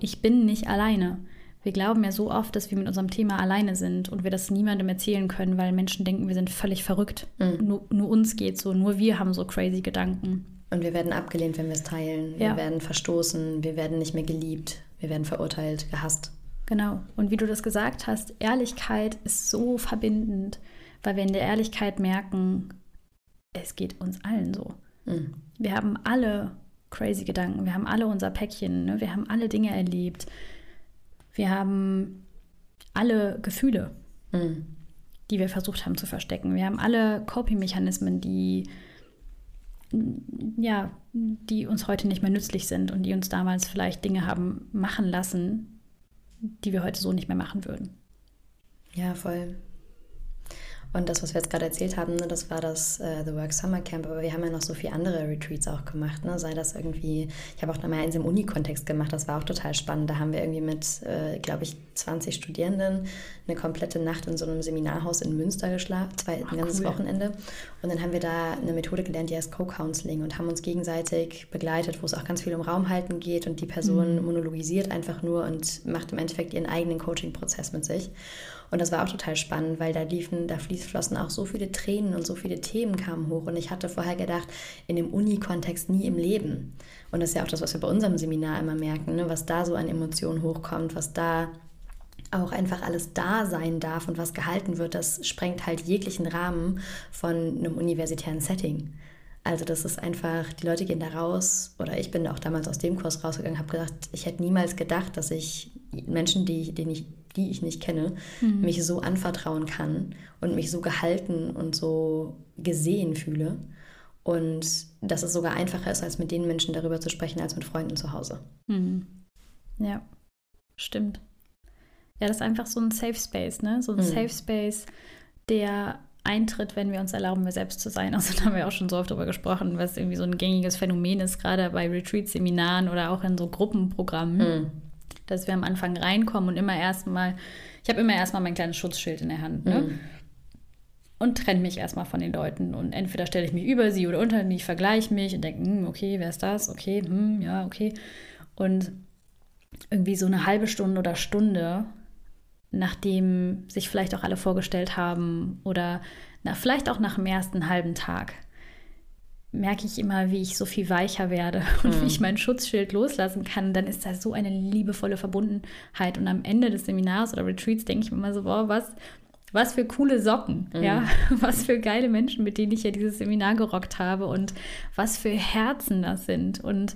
ich bin nicht alleine. Wir glauben ja so oft, dass wir mit unserem Thema alleine sind und wir das niemandem erzählen können, weil Menschen denken, wir sind völlig verrückt. Mhm. Nur, nur, uns geht so, nur wir haben so crazy Gedanken. Und wir werden abgelehnt, wenn wir es teilen. Wir ja. werden verstoßen, wir werden nicht mehr geliebt, wir werden verurteilt, gehasst. Genau. Und wie du das gesagt hast, Ehrlichkeit ist so verbindend weil wir in der Ehrlichkeit merken, es geht uns allen so. Mhm. Wir haben alle crazy Gedanken, wir haben alle unser Päckchen, ne? wir haben alle Dinge erlebt, wir haben alle Gefühle, mhm. die wir versucht haben zu verstecken. Wir haben alle Coping-Mechanismen, die ja, die uns heute nicht mehr nützlich sind und die uns damals vielleicht Dinge haben machen lassen, die wir heute so nicht mehr machen würden. Ja, voll. Und das, was wir jetzt gerade erzählt haben, ne, das war das äh, The Work Summer Camp, aber wir haben ja noch so viele andere Retreats auch gemacht. Ne? Sei das irgendwie, ich habe auch noch mal eins im Uni-Kontext gemacht, das war auch total spannend. Da haben wir irgendwie mit, äh, glaube ich, 20 Studierenden eine komplette Nacht in so einem Seminarhaus in Münster geschlafen, zwei, ein ganzes cool. Wochenende. Und dann haben wir da eine Methode gelernt, die heißt Co-Counseling und haben uns gegenseitig begleitet, wo es auch ganz viel um Raumhalten geht und die Person mhm. monologisiert einfach nur und macht im Endeffekt ihren eigenen Coaching-Prozess mit sich. Und das war auch total spannend, weil da liefen, da flossen auch so viele Tränen und so viele Themen kamen hoch. Und ich hatte vorher gedacht, in dem Uni-Kontext nie im Leben. Und das ist ja auch das, was wir bei unserem Seminar immer merken, ne? was da so an Emotionen hochkommt, was da auch einfach alles da sein darf und was gehalten wird, das sprengt halt jeglichen Rahmen von einem universitären Setting. Also das ist einfach, die Leute gehen da raus, oder ich bin auch damals aus dem Kurs rausgegangen, habe gesagt, ich hätte niemals gedacht, dass ich Menschen, die, denen ich die ich nicht kenne, mhm. mich so anvertrauen kann und mich so gehalten und so gesehen fühle. Und dass es sogar einfacher ist, als mit den Menschen darüber zu sprechen, als mit Freunden zu Hause. Mhm. Ja, stimmt. Ja, das ist einfach so ein Safe Space, ne? So ein mhm. Safe Space, der eintritt, wenn wir uns erlauben, wir selbst zu sein. Also da haben wir auch schon so oft darüber gesprochen, was irgendwie so ein gängiges Phänomen ist, gerade bei Retreat-Seminaren oder auch in so Gruppenprogrammen. Mhm dass wir am Anfang reinkommen und immer erstmal, ich habe immer erstmal mein kleines Schutzschild in der Hand, ne? Mhm. Und trenne mich erstmal von den Leuten. Und entweder stelle ich mich über sie oder unter mich, vergleiche mich und denke, hm, okay, wer ist das? Okay, hm, ja, okay. Und irgendwie so eine halbe Stunde oder Stunde, nachdem sich vielleicht auch alle vorgestellt haben oder na, vielleicht auch nach dem ersten halben Tag, merke ich immer, wie ich so viel weicher werde und mhm. wie ich mein Schutzschild loslassen kann, dann ist da so eine liebevolle Verbundenheit. Und am Ende des Seminars oder Retreats denke ich mir immer so, boah, was, was für coole Socken, mhm. ja, was für geile Menschen, mit denen ich ja dieses Seminar gerockt habe und was für Herzen das sind. Und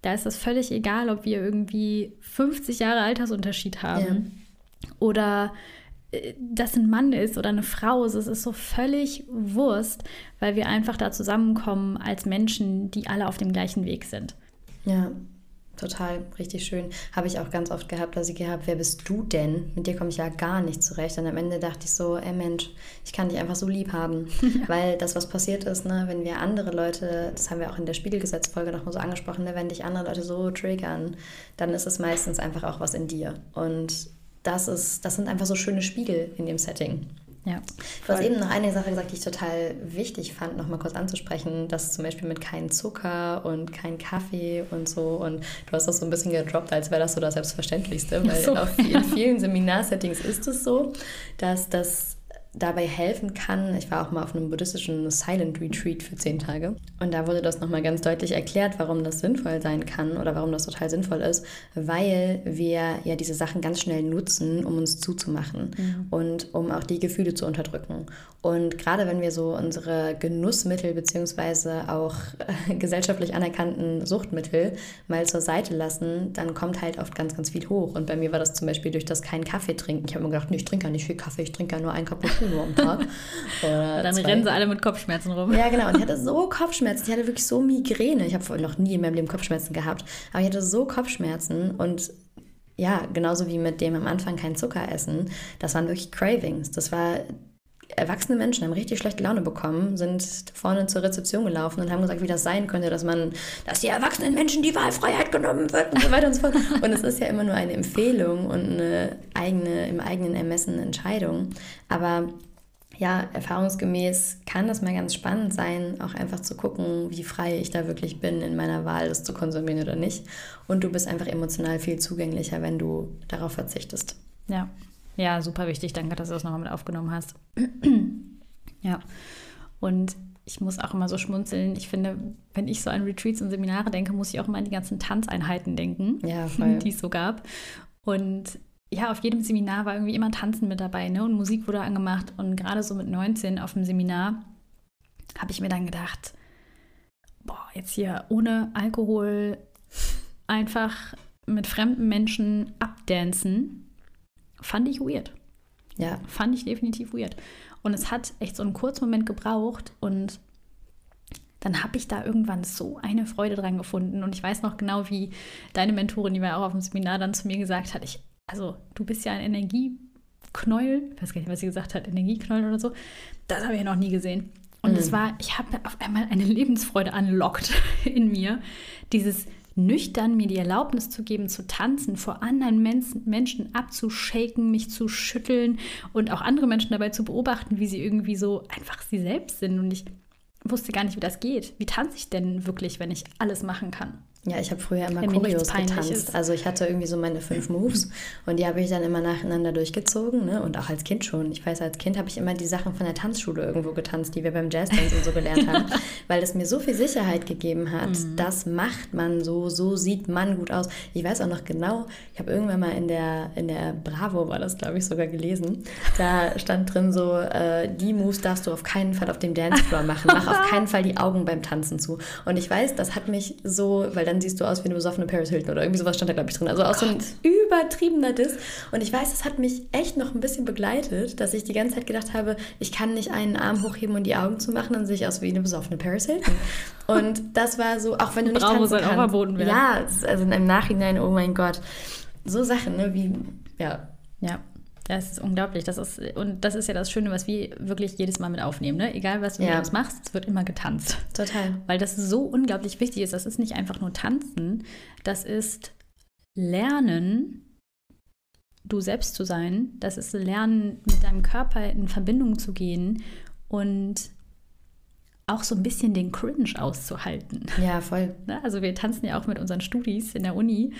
da ist das völlig egal, ob wir irgendwie 50 Jahre Altersunterschied haben ja. oder das ein Mann ist oder eine Frau ist, es ist so völlig Wurst, weil wir einfach da zusammenkommen als Menschen, die alle auf dem gleichen Weg sind. Ja, total, richtig schön. Habe ich auch ganz oft gehabt, dass ich gehabt, wer bist du denn? Mit dir komme ich ja gar nicht zurecht. Und am Ende dachte ich so, ey Mensch, ich kann dich einfach so lieb haben. Weil das, was passiert ist, ne, wenn wir andere Leute, das haben wir auch in der Spiegelgesetzfolge nochmal so angesprochen, ne, wenn dich andere Leute so triggern, dann ist es meistens einfach auch was in dir. Und das, ist, das sind einfach so schöne Spiegel in dem Setting. Ja, du hast eben noch eine Sache gesagt, die ich total wichtig fand, noch mal kurz anzusprechen, dass zum Beispiel mit keinem Zucker und kein Kaffee und so und du hast das so ein bisschen gedroppt, als wäre das so das Selbstverständlichste, weil so. auf, in vielen Seminarsettings ist es so, dass das dabei helfen kann. Ich war auch mal auf einem buddhistischen Silent Retreat für zehn Tage und da wurde das nochmal ganz deutlich erklärt, warum das sinnvoll sein kann oder warum das total sinnvoll ist, weil wir ja diese Sachen ganz schnell nutzen, um uns zuzumachen mhm. und um auch die Gefühle zu unterdrücken. Und gerade wenn wir so unsere Genussmittel beziehungsweise auch äh, gesellschaftlich anerkannten Suchtmittel mal zur Seite lassen, dann kommt halt oft ganz, ganz viel hoch. Und bei mir war das zum Beispiel durch das keinen Kaffee trinken. Ich habe mir gedacht, nee, ich trinke ja nicht viel Kaffee, ich trinke ja nur einen Cappuccino am Tag. Oder dann zwei. rennen sie alle mit Kopfschmerzen rum. Ja, genau. Und ich hatte so Kopfschmerzen. Ich hatte wirklich so Migräne. Ich habe noch nie in meinem Leben Kopfschmerzen gehabt. Aber ich hatte so Kopfschmerzen und ja, genauso wie mit dem am Anfang kein Zucker essen, das waren wirklich Cravings. Das war erwachsene Menschen haben richtig schlechte Laune bekommen, sind vorne zur Rezeption gelaufen und haben gesagt, wie das sein könnte, dass man, dass die erwachsenen Menschen die Wahlfreiheit genommen wird und so weiter und so fort. Und es ist ja immer nur eine Empfehlung und eine eigene, im eigenen Ermessen Entscheidung. Aber ja, erfahrungsgemäß kann das mal ganz spannend sein, auch einfach zu gucken, wie frei ich da wirklich bin in meiner Wahl, das zu konsumieren oder nicht. Und du bist einfach emotional viel zugänglicher, wenn du darauf verzichtest. Ja, ja, super wichtig. Danke, dass du das nochmal mit aufgenommen hast. ja. Und ich muss auch immer so schmunzeln. Ich finde, wenn ich so an Retreats und Seminare denke, muss ich auch immer an die ganzen Tanzeinheiten denken, ja, die es so gab. Und ja, auf jedem Seminar war irgendwie immer Tanzen mit dabei, ne? Und Musik wurde angemacht. Und gerade so mit 19 auf dem Seminar habe ich mir dann gedacht, boah, jetzt hier ohne Alkohol einfach mit fremden Menschen abdancen, fand ich weird. Ja. Fand ich definitiv weird. Und es hat echt so einen kurzen Moment gebraucht und dann habe ich da irgendwann so eine Freude dran gefunden. Und ich weiß noch genau, wie deine Mentorin, die war auch auf dem Seminar, dann zu mir gesagt hat, ich also du bist ja ein Energieknäuel, ich weiß gar nicht, was sie gesagt hat, Energieknäuel oder so, das habe ich ja noch nie gesehen. Und es mhm. war, ich habe auf einmal eine Lebensfreude anlockt in mir, dieses nüchtern mir die Erlaubnis zu geben, zu tanzen, vor anderen Menschen abzuschaken, mich zu schütteln und auch andere Menschen dabei zu beobachten, wie sie irgendwie so einfach sie selbst sind. Und ich wusste gar nicht, wie das geht. Wie tanze ich denn wirklich, wenn ich alles machen kann? Ja, ich habe früher immer Choreos getanzt. Ist. Also ich hatte irgendwie so meine fünf Moves und die habe ich dann immer nacheinander durchgezogen. Ne? Und auch als Kind schon. Ich weiß, als Kind habe ich immer die Sachen von der Tanzschule irgendwo getanzt, die wir beim Jazzdance und so gelernt haben, weil es mir so viel Sicherheit gegeben hat. Mhm. Das macht man so, so sieht man gut aus. Ich weiß auch noch genau, ich habe irgendwann mal in der, in der Bravo, war das glaube ich sogar gelesen, da stand drin so, äh, die Moves darfst du auf keinen Fall auf dem Dancefloor machen. Mach auf keinen Fall die Augen beim Tanzen zu. Und ich weiß, das hat mich so, weil dann siehst du aus wie eine besoffene Paris Hilton oder irgendwie sowas stand da, glaube ich, drin. Also auch oh so ein übertriebener Diss. Und ich weiß, das hat mich echt noch ein bisschen begleitet, dass ich die ganze Zeit gedacht habe, ich kann nicht einen Arm hochheben und die Augen zu machen, dann sehe ich aus wie eine besoffene Paris Hilton. Und das war so, auch wenn du nicht Bravo tanzen kannst. Auch verboten werden. Ja, also im Nachhinein, oh mein Gott. So Sachen, ne, wie, ja. Ja, das ist unglaublich. Das ist, und das ist ja das Schöne, was wir wirklich jedes Mal mit aufnehmen. Ne? Egal, was du ja. mit uns machst, es wird immer getanzt. Total. Weil das so unglaublich wichtig ist. Das ist nicht einfach nur Tanzen, das ist Lernen, du selbst zu sein. Das ist Lernen, mit deinem Körper in Verbindung zu gehen und auch so ein bisschen den Cringe auszuhalten. Ja, voll. Ne? Also wir tanzen ja auch mit unseren Studis in der Uni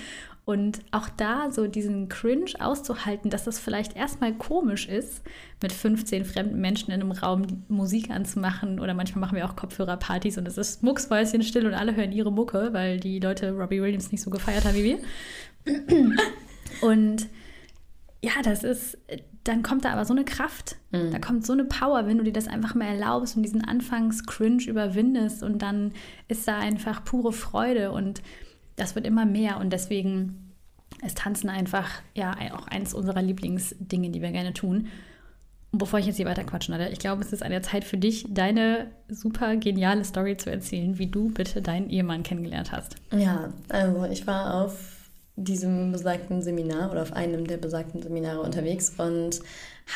und auch da so diesen Cringe auszuhalten, dass das vielleicht erstmal komisch ist, mit 15 fremden Menschen in einem Raum Musik anzumachen. Oder manchmal machen wir auch Kopfhörerpartys und es ist mucksmäuschen still und alle hören ihre Mucke, weil die Leute Robbie Williams nicht so gefeiert haben wie wir. Und ja, das ist, dann kommt da aber so eine Kraft, mhm. da kommt so eine Power, wenn du dir das einfach mal erlaubst und diesen Anfangs-Cringe überwindest und dann ist da einfach pure Freude und das wird immer mehr und deswegen ist Tanzen einfach ja auch eins unserer Lieblingsdinge, die wir gerne tun. Und bevor ich jetzt hier weiter quatschen, ich glaube, es ist an der Zeit für dich, deine super geniale Story zu erzählen, wie du bitte deinen Ehemann kennengelernt hast. Ja, also ich war auf diesem besagten Seminar oder auf einem der besagten Seminare unterwegs und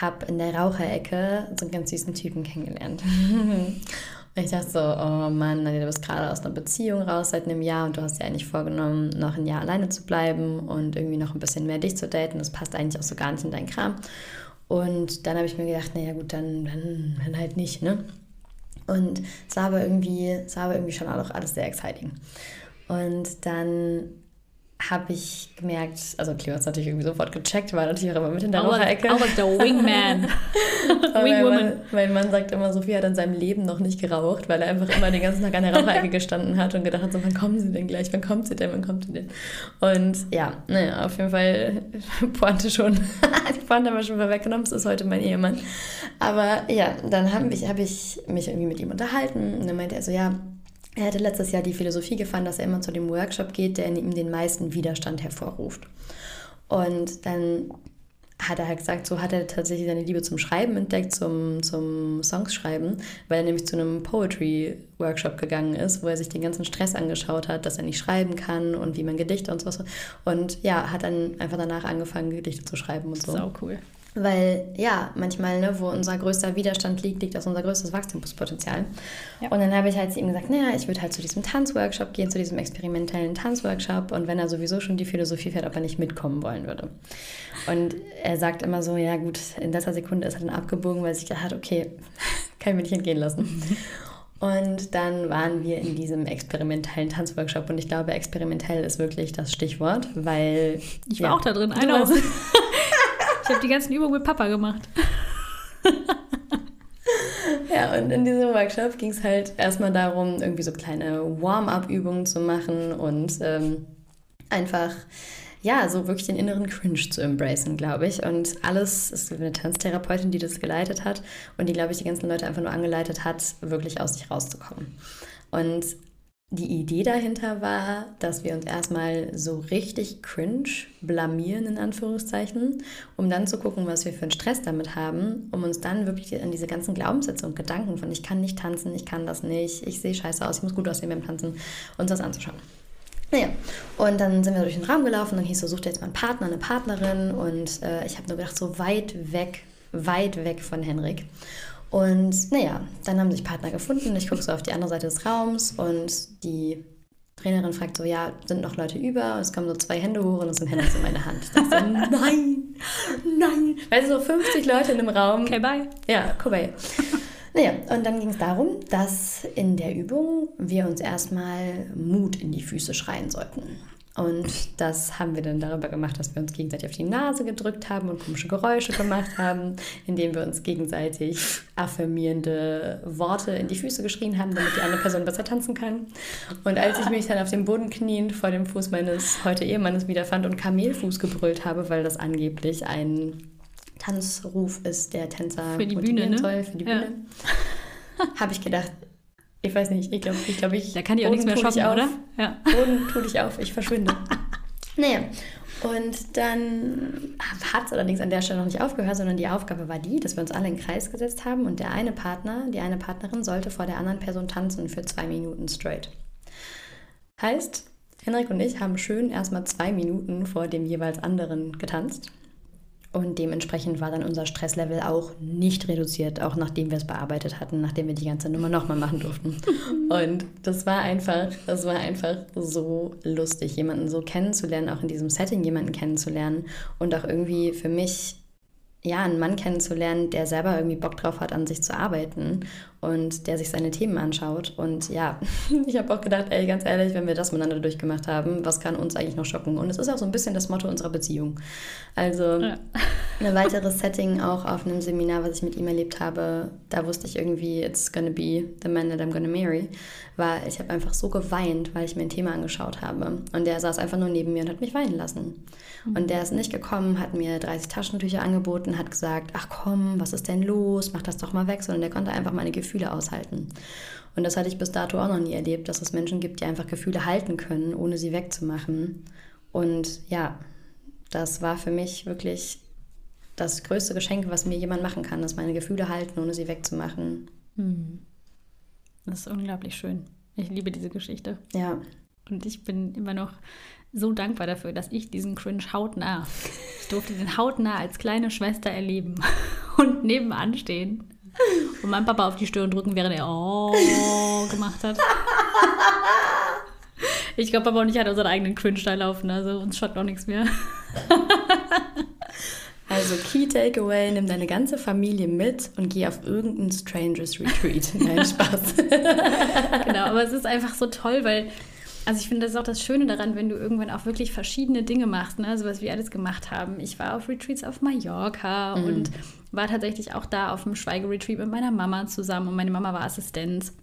habe in der Raucherecke so einen ganz süßen Typen kennengelernt. Ich dachte so, oh Mann, du bist gerade aus einer Beziehung raus seit einem Jahr und du hast dir eigentlich vorgenommen, noch ein Jahr alleine zu bleiben und irgendwie noch ein bisschen mehr dich zu daten. Das passt eigentlich auch so gar nicht in deinen Kram. Und dann habe ich mir gedacht, naja gut, dann, dann, dann halt nicht, ne? Und es war aber irgendwie, es war aber irgendwie schon auch alles sehr exciting. Und dann habe ich gemerkt, also Cleo hat es natürlich irgendwie sofort gecheckt, war natürlich auch immer mit in der Raucherecke. Was the wingman. Wingwoman. Mein Mann sagt immer, Sophie hat in seinem Leben noch nicht geraucht, weil er einfach immer den ganzen Tag an der Raucherecke gestanden hat und gedacht hat, so, wann kommen sie denn gleich, wann kommt sie denn, wann kommt sie denn? Und ja, naja, auf jeden Fall Pointe schon, die Pointe haben wir schon vorweggenommen, es ist heute mein Ehemann. Aber ja, dann habe ich, hab ich mich irgendwie mit ihm unterhalten und dann meinte er so, ja, er hatte letztes Jahr die Philosophie gefahren, dass er immer zu dem Workshop geht, der in ihm den meisten Widerstand hervorruft. Und dann hat er halt gesagt, so hat er tatsächlich seine Liebe zum Schreiben entdeckt, zum, zum Songschreiben, weil er nämlich zu einem Poetry-Workshop gegangen ist, wo er sich den ganzen Stress angeschaut hat, dass er nicht schreiben kann und wie man Gedichte und sowas. Und ja, hat dann einfach danach angefangen, Gedichte zu schreiben und so. Sau cool. Weil ja, manchmal, ne, wo unser größter Widerstand liegt, liegt auch unser größtes Wachstumspotenzial. Ja. Und dann habe ich halt zu ihm gesagt, naja, ich würde halt zu diesem Tanzworkshop gehen, zu diesem experimentellen Tanzworkshop. Und wenn er sowieso schon die Philosophie fährt, ob er nicht mitkommen wollen würde. Und er sagt immer so, ja gut, in letzter Sekunde ist er dann abgebogen, weil er sich gedacht hat, okay, kann ich mir nicht entgehen lassen. Und dann waren wir in diesem experimentellen Tanzworkshop und ich glaube, experimentell ist wirklich das Stichwort, weil. Ich war ja, auch da drin, I Ich habe die ganzen Übungen mit Papa gemacht. ja, und in diesem Workshop ging es halt erstmal darum, irgendwie so kleine Warm-up-Übungen zu machen und ähm, einfach, ja, so wirklich den inneren Cringe zu embracen, glaube ich. Und alles, es ist eine Tanztherapeutin, die das geleitet hat und die, glaube ich, die ganzen Leute einfach nur angeleitet hat, wirklich aus sich rauszukommen. Und die Idee dahinter war, dass wir uns erstmal so richtig cringe blamieren, in Anführungszeichen, um dann zu gucken, was wir für einen Stress damit haben, um uns dann wirklich an diese ganzen Glaubenssätze und Gedanken von ich kann nicht tanzen, ich kann das nicht, ich sehe scheiße aus, ich muss gut aussehen beim Tanzen, uns das anzuschauen. Naja, und dann sind wir durch den Raum gelaufen, dann hieß so, such dir jetzt mal einen Partner, eine Partnerin und äh, ich habe nur gedacht, so weit weg, weit weg von Henrik. Und naja, dann haben sich Partner gefunden. Ich gucke so auf die andere Seite des Raums und die Trainerin fragt so, ja, sind noch Leute über? Es kommen so zwei Hände hoch und es sind Hände in meine Hand. Ich dachte so, nein, nein. Weil so 50 Leute in einem Raum. Okay, bye. Ja, okay. Naja, und dann ging es darum, dass in der Übung wir uns erstmal Mut in die Füße schreien sollten. Und das haben wir dann darüber gemacht, dass wir uns gegenseitig auf die Nase gedrückt haben und komische Geräusche gemacht haben, indem wir uns gegenseitig affirmierende Worte in die Füße geschrien haben, damit die andere Person besser tanzen kann. Und als ich mich dann auf dem Boden kniend vor dem Fuß meines heute Ehemannes wiederfand und Kamelfuß gebrüllt habe, weil das angeblich ein Tanzruf ist, der Tänzer für die Bühne, ne? soll, für die Bühne, ja. habe ich gedacht, ich weiß nicht, ich glaube, ich, glaub, ich. Da kann die auch nichts mehr shoppen, oder? Ja. Boden tu dich auf, ich verschwinde. naja, und dann hat es allerdings an der Stelle noch nicht aufgehört, sondern die Aufgabe war die, dass wir uns alle in den Kreis gesetzt haben und der eine Partner, die eine Partnerin sollte vor der anderen Person tanzen für zwei Minuten straight. Heißt, Henrik und ich haben schön erstmal zwei Minuten vor dem jeweils anderen getanzt und dementsprechend war dann unser Stresslevel auch nicht reduziert, auch nachdem wir es bearbeitet hatten, nachdem wir die ganze Nummer nochmal machen durften. Und das war einfach, das war einfach so lustig, jemanden so kennenzulernen, auch in diesem Setting jemanden kennenzulernen und auch irgendwie für mich ja, einen Mann kennenzulernen, der selber irgendwie Bock drauf hat, an sich zu arbeiten und der sich seine Themen anschaut. Und ja, ich habe auch gedacht, ey, ganz ehrlich, wenn wir das miteinander durchgemacht haben, was kann uns eigentlich noch schocken? Und es ist auch so ein bisschen das Motto unserer Beziehung. Also ja. ein weiteres Setting auch auf einem Seminar, was ich mit ihm erlebt habe, da wusste ich irgendwie, it's gonna be the man that I'm gonna marry, war, ich habe einfach so geweint, weil ich mir ein Thema angeschaut habe. Und der saß einfach nur neben mir und hat mich weinen lassen. Mhm. Und der ist nicht gekommen, hat mir 30 Taschentücher angeboten, hat gesagt, ach komm, was ist denn los, mach das doch mal weg, sondern der konnte einfach meine Gefühle aushalten. Und das hatte ich bis dato auch noch nie erlebt, dass es Menschen gibt, die einfach Gefühle halten können, ohne sie wegzumachen. Und ja, das war für mich wirklich das größte Geschenk, was mir jemand machen kann, dass meine Gefühle halten, ohne sie wegzumachen. Mhm. Das ist unglaublich schön. Ich liebe diese Geschichte. Ja. Und ich bin immer noch so dankbar dafür, dass ich diesen Cringe hautnah, ich durfte den hautnah als kleine Schwester erleben und nebenan stehen und meinem Papa auf die Stirn drücken, während er oh gemacht hat. Ich glaube, Papa und ich hatten unseren eigenen Cringe da laufen, also uns schaut noch nichts mehr. Also Key Takeaway, nimm deine ganze Familie mit und geh auf irgendein Strangers Retreat. Nein, Spaß. genau, aber es ist einfach so toll, weil also ich finde, das ist auch das Schöne daran, wenn du irgendwann auch wirklich verschiedene Dinge machst, ne? so was wir alles gemacht haben. Ich war auf Retreats auf Mallorca mhm. und war tatsächlich auch da auf dem Schweigeretreat mit meiner Mama zusammen und meine Mama war Assistenz.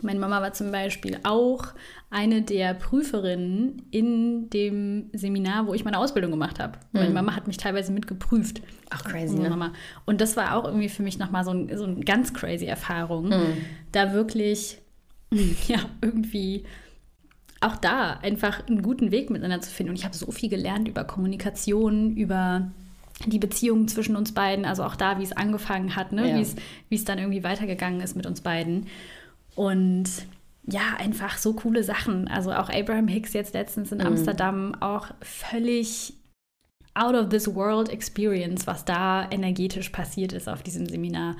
Meine Mama war zum Beispiel auch eine der Prüferinnen in dem Seminar, wo ich meine Ausbildung gemacht habe. Mhm. Meine Mama hat mich teilweise mitgeprüft. Ach, crazy, ne? Mama. Und das war auch irgendwie für mich nochmal so, ein, so eine ganz crazy Erfahrung, mhm. da wirklich, ja, irgendwie auch da einfach einen guten Weg miteinander zu finden. Und ich habe so viel gelernt über Kommunikation, über die Beziehung zwischen uns beiden, also auch da, wie es angefangen hat, ne? Ja. wie es- dann irgendwie weitergegangen ist mit uns beiden. Und ja, einfach so coole Sachen. Also auch Abraham Hicks jetzt letztens in Mhm. Amsterdam, auch völlig out of this world experience, was da energetisch passiert ist auf diesem Seminar.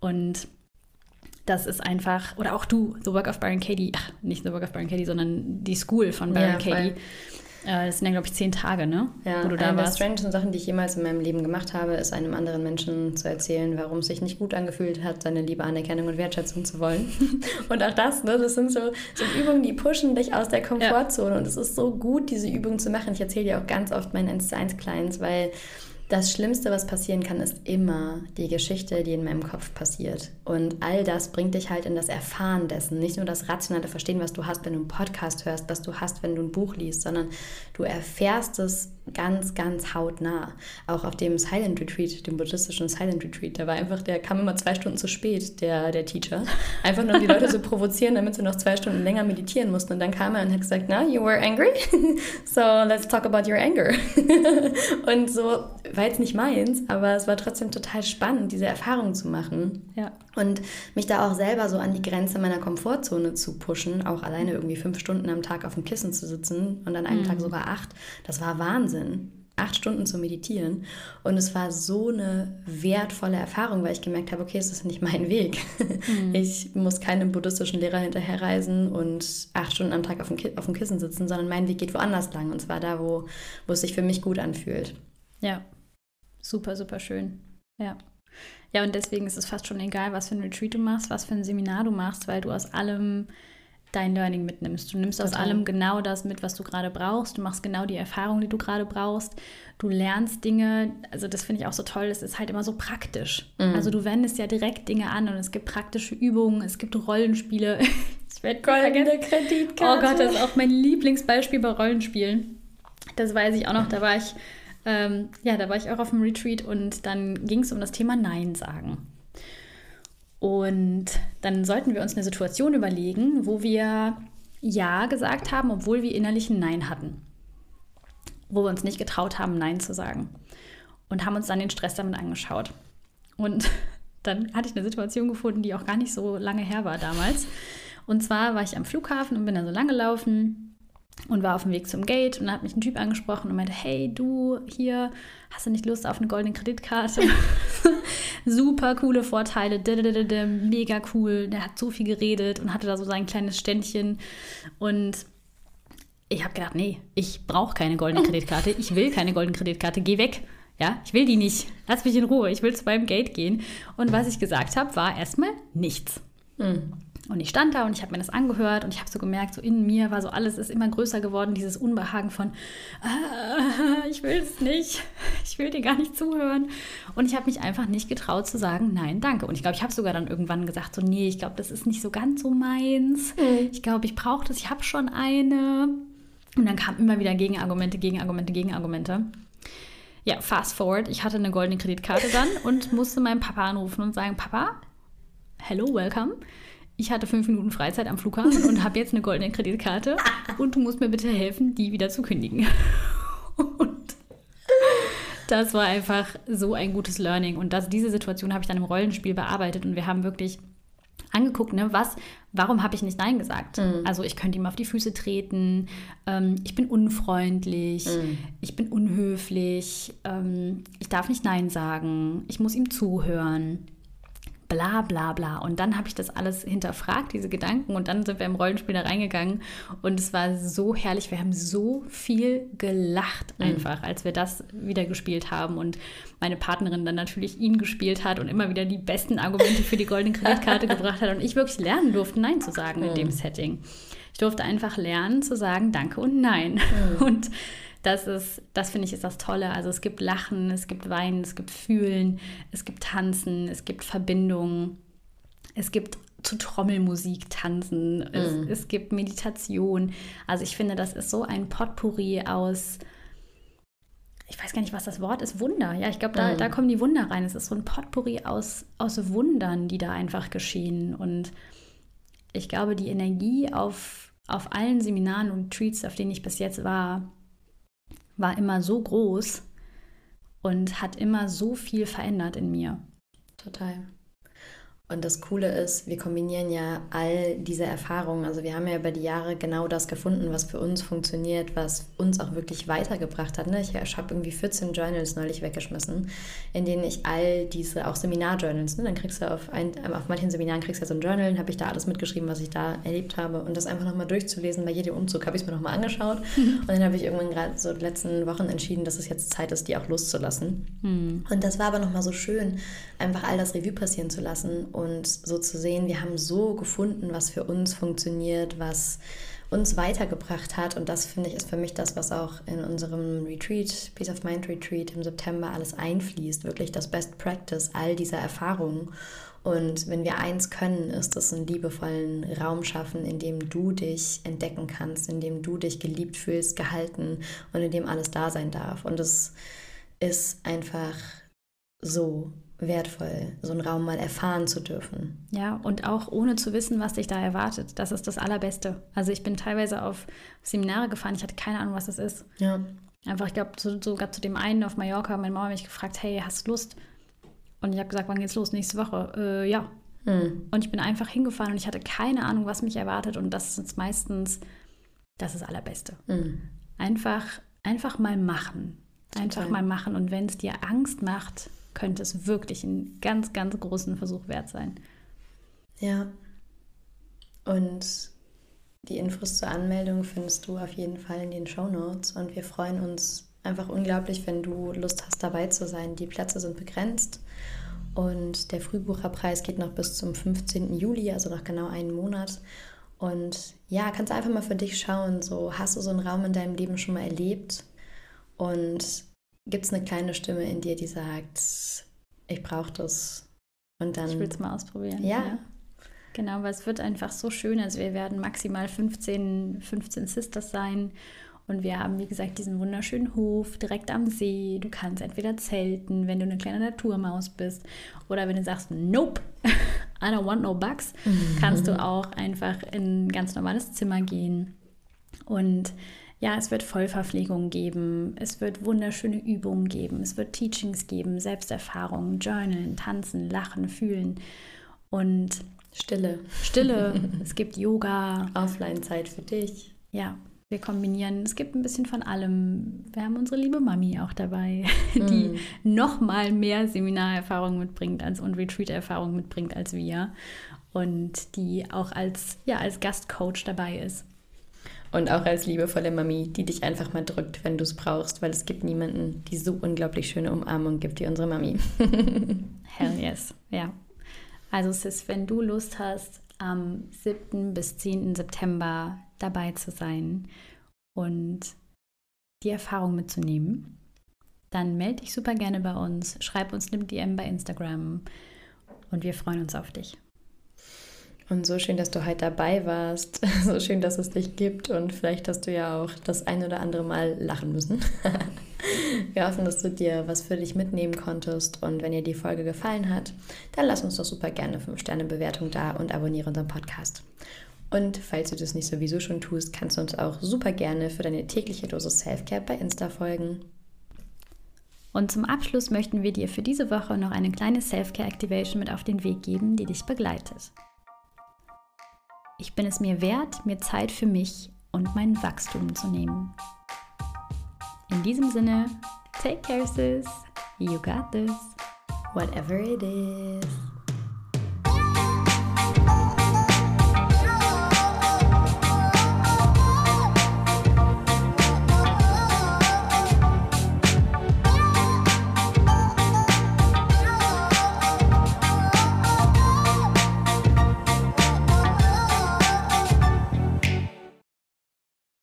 Und das ist einfach, oder auch du, The Work of Byron Katie, ach, nicht The Work of Byron Katie, sondern die School von Byron Ja, voll. Katie. Äh, Das sind ja, glaube ich, zehn Tage, ne? Ja, Wo du da eine der warst. strangsten Sachen, die ich jemals in meinem Leben gemacht habe, ist einem anderen Menschen zu erzählen, warum es sich nicht gut angefühlt hat, seine liebe Anerkennung und Wertschätzung zu wollen. und auch das, ne, das sind so, so Übungen, die pushen dich aus der Komfortzone. Und es ist so gut, diese Übungen zu machen. Ich erzähle dir auch ganz oft meinen 1 zu 1 Clients, weil das Schlimmste, was passieren kann, ist immer die Geschichte, die in meinem Kopf passiert. Und all das bringt dich halt in das Erfahren dessen. Nicht nur das rationale Verstehen, was du hast, wenn du einen Podcast hörst, was du hast, wenn du ein Buch liest, sondern du erfährst es ganz, ganz hautnah. Auch auf dem Silent Retreat, dem buddhistischen Silent Retreat, da war einfach, der kam immer zwei Stunden zu spät, der, der Teacher. Einfach nur um die Leute zu provozieren, damit sie noch zwei Stunden länger meditieren mussten. Und dann kam er und hat gesagt, na, you were angry? so let's talk about your anger. und so war jetzt nicht meins, aber es war trotzdem total spannend, diese Erfahrung zu machen. Ja. Und mich da auch selber so an die Grenze meiner Komfortzone zu pushen, auch alleine irgendwie fünf Stunden am Tag auf dem Kissen zu sitzen und an einem Tag sogar acht, das war Wahnsinn. Acht Stunden zu meditieren. Und es war so eine wertvolle Erfahrung, weil ich gemerkt habe, okay, es ist nicht mein Weg. Ich muss keinem buddhistischen Lehrer hinterherreisen und acht Stunden am Tag auf dem, auf dem Kissen sitzen, sondern mein Weg geht woanders lang. Und zwar da, wo, wo es sich für mich gut anfühlt. Ja, super, super schön. Ja. Ja, und deswegen ist es fast schon egal, was für ein Retreat du machst, was für ein Seminar du machst, weil du aus allem dein Learning mitnimmst. Du nimmst aus Total. allem genau das mit, was du gerade brauchst. Du machst genau die Erfahrung, die du gerade brauchst. Du lernst Dinge, also das finde ich auch so toll, es ist halt immer so praktisch. Also du wendest ja direkt Dinge an und es gibt praktische Übungen, es gibt Rollenspiele. ich werde Goldene Kreditkarte. Oh Gott, das ist auch mein Lieblingsbeispiel bei Rollenspielen. Das weiß ich auch noch. Da war ich, ähm, ja, da war ich auch auf dem Retreat und dann ging es um das Thema Nein sagen. Und dann sollten wir uns eine Situation überlegen, wo wir Ja gesagt haben, obwohl wir innerlich ein Nein hatten. Wo wir uns nicht getraut haben, Nein zu sagen. Und haben uns dann den Stress damit angeschaut. Und dann hatte ich eine Situation gefunden, die auch gar nicht so lange her war damals. Und zwar war ich am Flughafen und bin da so lang gelaufen und war auf dem Weg zum Gate und da hat mich ein Typ angesprochen und meinte, hey du, hier, hast du nicht Lust auf eine goldene Kreditkarte? Super coole Vorteile, mega cool. Der hat so viel geredet und hatte da so sein kleines Ständchen und ich habe gedacht, nee, ich brauche keine goldene Kreditkarte, ich will keine goldene Kreditkarte, geh weg. Ja, ich will die nicht. Lass mich in Ruhe, ich will zu meinem Gate gehen. Und was ich gesagt habe, war erstmal nichts. Und ich stand da und ich habe mir das angehört und ich habe so gemerkt, so in mir war so alles ist immer größer geworden, dieses Unbehagen von, ah, ich will es nicht, ich will dir gar nicht zuhören. Und ich habe mich einfach nicht getraut zu sagen, nein, danke. Und ich glaube, ich habe sogar dann irgendwann gesagt, so, nee, ich glaube, das ist nicht so ganz so meins. Ich glaube, ich brauche das, ich habe schon eine. Und dann kamen immer wieder Gegenargumente, Gegenargumente, Gegenargumente. Ja, fast forward, ich hatte eine goldene Kreditkarte dann und musste meinen Papa anrufen und sagen, Papa, hello, welcome. Ich hatte fünf Minuten Freizeit am Flughafen und habe jetzt eine goldene Kreditkarte und du musst mir bitte helfen, die wieder zu kündigen. Und das war einfach so ein gutes Learning. Und das, diese Situation habe ich dann im Rollenspiel bearbeitet und wir haben wirklich angeguckt, ne, was, warum habe ich nicht Nein gesagt? Also ich könnte ihm auf die Füße treten, ähm, ich bin unfreundlich, ich bin unhöflich, ähm, ich darf nicht Nein sagen, ich muss ihm zuhören bla bla bla. Und dann habe ich das alles hinterfragt, diese Gedanken, und dann sind wir im Rollenspiel da reingegangen und es war so herrlich. Wir haben so viel gelacht einfach, als wir das wieder gespielt haben und meine Partnerin dann natürlich ihn gespielt hat und immer wieder die besten Argumente für die goldene Kreditkarte gebracht hat und ich wirklich lernen durfte, Nein zu sagen in dem Setting. Ich durfte einfach lernen zu sagen Danke und Nein. Und das ist, das finde ich ist das Tolle. Also es gibt Lachen, es gibt Weinen, es gibt Fühlen, es gibt Tanzen, es gibt Verbindungen, es gibt zu Trommelmusik tanzen, es, es gibt Meditation. Also ich finde, das ist so ein Potpourri aus, ich weiß gar nicht, was das Wort ist, Wunder. Ja, ich glaube, da, da kommen die Wunder rein. Es ist so ein Potpourri aus, aus Wundern, die da einfach geschehen. Und ich glaube, die Energie auf, auf allen Seminaren und Treats, auf denen ich bis jetzt war, war immer so groß. und hat immer so viel verändert in mir. Total. Und das Coole ist, wir kombinieren ja all diese Erfahrungen. Also wir haben ja über die Jahre genau das gefunden, was für uns funktioniert, was uns auch wirklich weitergebracht hat. Ne? Ich, habe irgendwie 14 Journals neulich weggeschmissen, in denen ich all diese, auch Seminarjournals, ne? dann kriegst du auf, ein, auf manchen Seminaren kriegst du ja so ein Journal, dann habe ich da alles mitgeschrieben, was ich da erlebt habe. Und das einfach nochmal durchzulesen, bei jedem Umzug habe ich es mir nochmal angeschaut. und dann habe ich irgendwann gerade so letzten Wochen entschieden, dass es jetzt Zeit ist, die auch loszulassen. Mhm. Und das war aber nochmal so schön, einfach all das Revue passieren zu lassen und so zu sehen, wir haben so gefunden, was für uns funktioniert, was uns weitergebracht hat. Und das finde ich ist für mich das, was auch in unserem Retreat, Peace of Mind Retreat im September alles einfließt. Wirklich das Best Practice all dieser Erfahrungen. Und wenn wir eins können, ist es einen liebevollen Raum schaffen, in dem du dich entdecken kannst, in dem du dich geliebt fühlst, gehalten und in dem alles da sein darf. Und es ist einfach so wertvoll, so einen Raum mal erfahren zu dürfen. Ja, und auch ohne zu wissen, was dich da erwartet. Das ist das Allerbeste. Also ich bin teilweise auf Seminare gefahren, ich hatte keine Ahnung, was das ist. Ja. Einfach, ich glaube, so, sogar zu dem einen auf Mallorca, meine Mama hat mich gefragt, hey, hast du Lust? Und ich habe gesagt, wann geht's los? Nächste Woche. Äh, ja. Hm. Und ich bin einfach hingefahren und ich hatte keine Ahnung, was mich erwartet. Und das ist meistens das ist das Allerbeste. Hm. Einfach, einfach mal machen. Einfach Total. mal machen. Und wenn es dir Angst macht, könnte es wirklich einen ganz, ganz großen Versuch wert sein. Ja. Und die Infos zur Anmeldung findest du auf jeden Fall in den Show Notes. Und wir freuen uns einfach unglaublich, wenn du Lust hast, dabei zu sein. Die Plätze sind begrenzt. Und der Frühbucherpreis geht noch bis zum 15. Juli, also noch genau einen Monat. Und ja, kannst einfach mal für dich schauen, so hast du so einen Raum in deinem Leben schon mal erlebt und gibt es eine kleine Stimme in dir, die sagt, ich brauche das. Und dann. Ich will es mal ausprobieren. Ja. ja. Genau, weil es wird einfach so schön. Also wir werden maximal 15, 15 Sisters sein. Und wir haben, wie gesagt, diesen wunderschönen Hof direkt am See. Du kannst entweder zelten, wenn du eine kleine Naturmaus bist. Oder wenn du sagst, nope, I don't want no bugs, mhm. kannst du auch einfach in ein ganz normales Zimmer gehen. Und ja, es wird Vollverpflegung geben, es wird wunderschöne Übungen geben, es wird Teachings geben, Selbsterfahrungen, Journalen, Tanzen, Lachen, Fühlen und Stille. Stille. es gibt Yoga. Offline-Zeit für dich. Ja, wir kombinieren. Es gibt ein bisschen von allem. Wir haben unsere liebe Mami auch dabei, die mm. noch mal mehr Seminarerfahrung mitbringt als und Retreat-Erfahrung mitbringt als wir und die auch als ja als Gastcoach dabei ist. Und auch als liebevolle Mami, die dich einfach mal drückt, wenn du es brauchst, weil es gibt niemanden, die so unglaublich schöne Umarmung gibt wie unsere Mami. Hell yes, ja. Also Sis, wenn du Lust hast, am 7. bis 10. September dabei zu sein und die Erfahrung mitzunehmen, dann melde dich super gerne bei uns, schreib uns eine DM bei Instagram und wir freuen uns auf dich. Und so schön, dass du heute dabei warst. So schön, dass es dich gibt. Und vielleicht hast du ja auch das ein oder andere Mal lachen müssen. Wir hoffen, dass du dir was für dich mitnehmen konntest. Und wenn dir die Folge gefallen hat, dann lass uns doch super gerne 5-Sterne-Bewertung da und abonniere unseren Podcast. Und falls du das nicht sowieso schon tust, kannst du uns auch super gerne für deine tägliche Dose Selfcare bei Insta folgen. Und zum Abschluss möchten wir dir für diese Woche noch eine kleine Selfcare Activation mit auf den Weg geben, die dich begleitet. Ich bin es mir wert, mir Zeit für mich und mein Wachstum zu nehmen. In diesem Sinne, take care, sis. You got this. Whatever it is.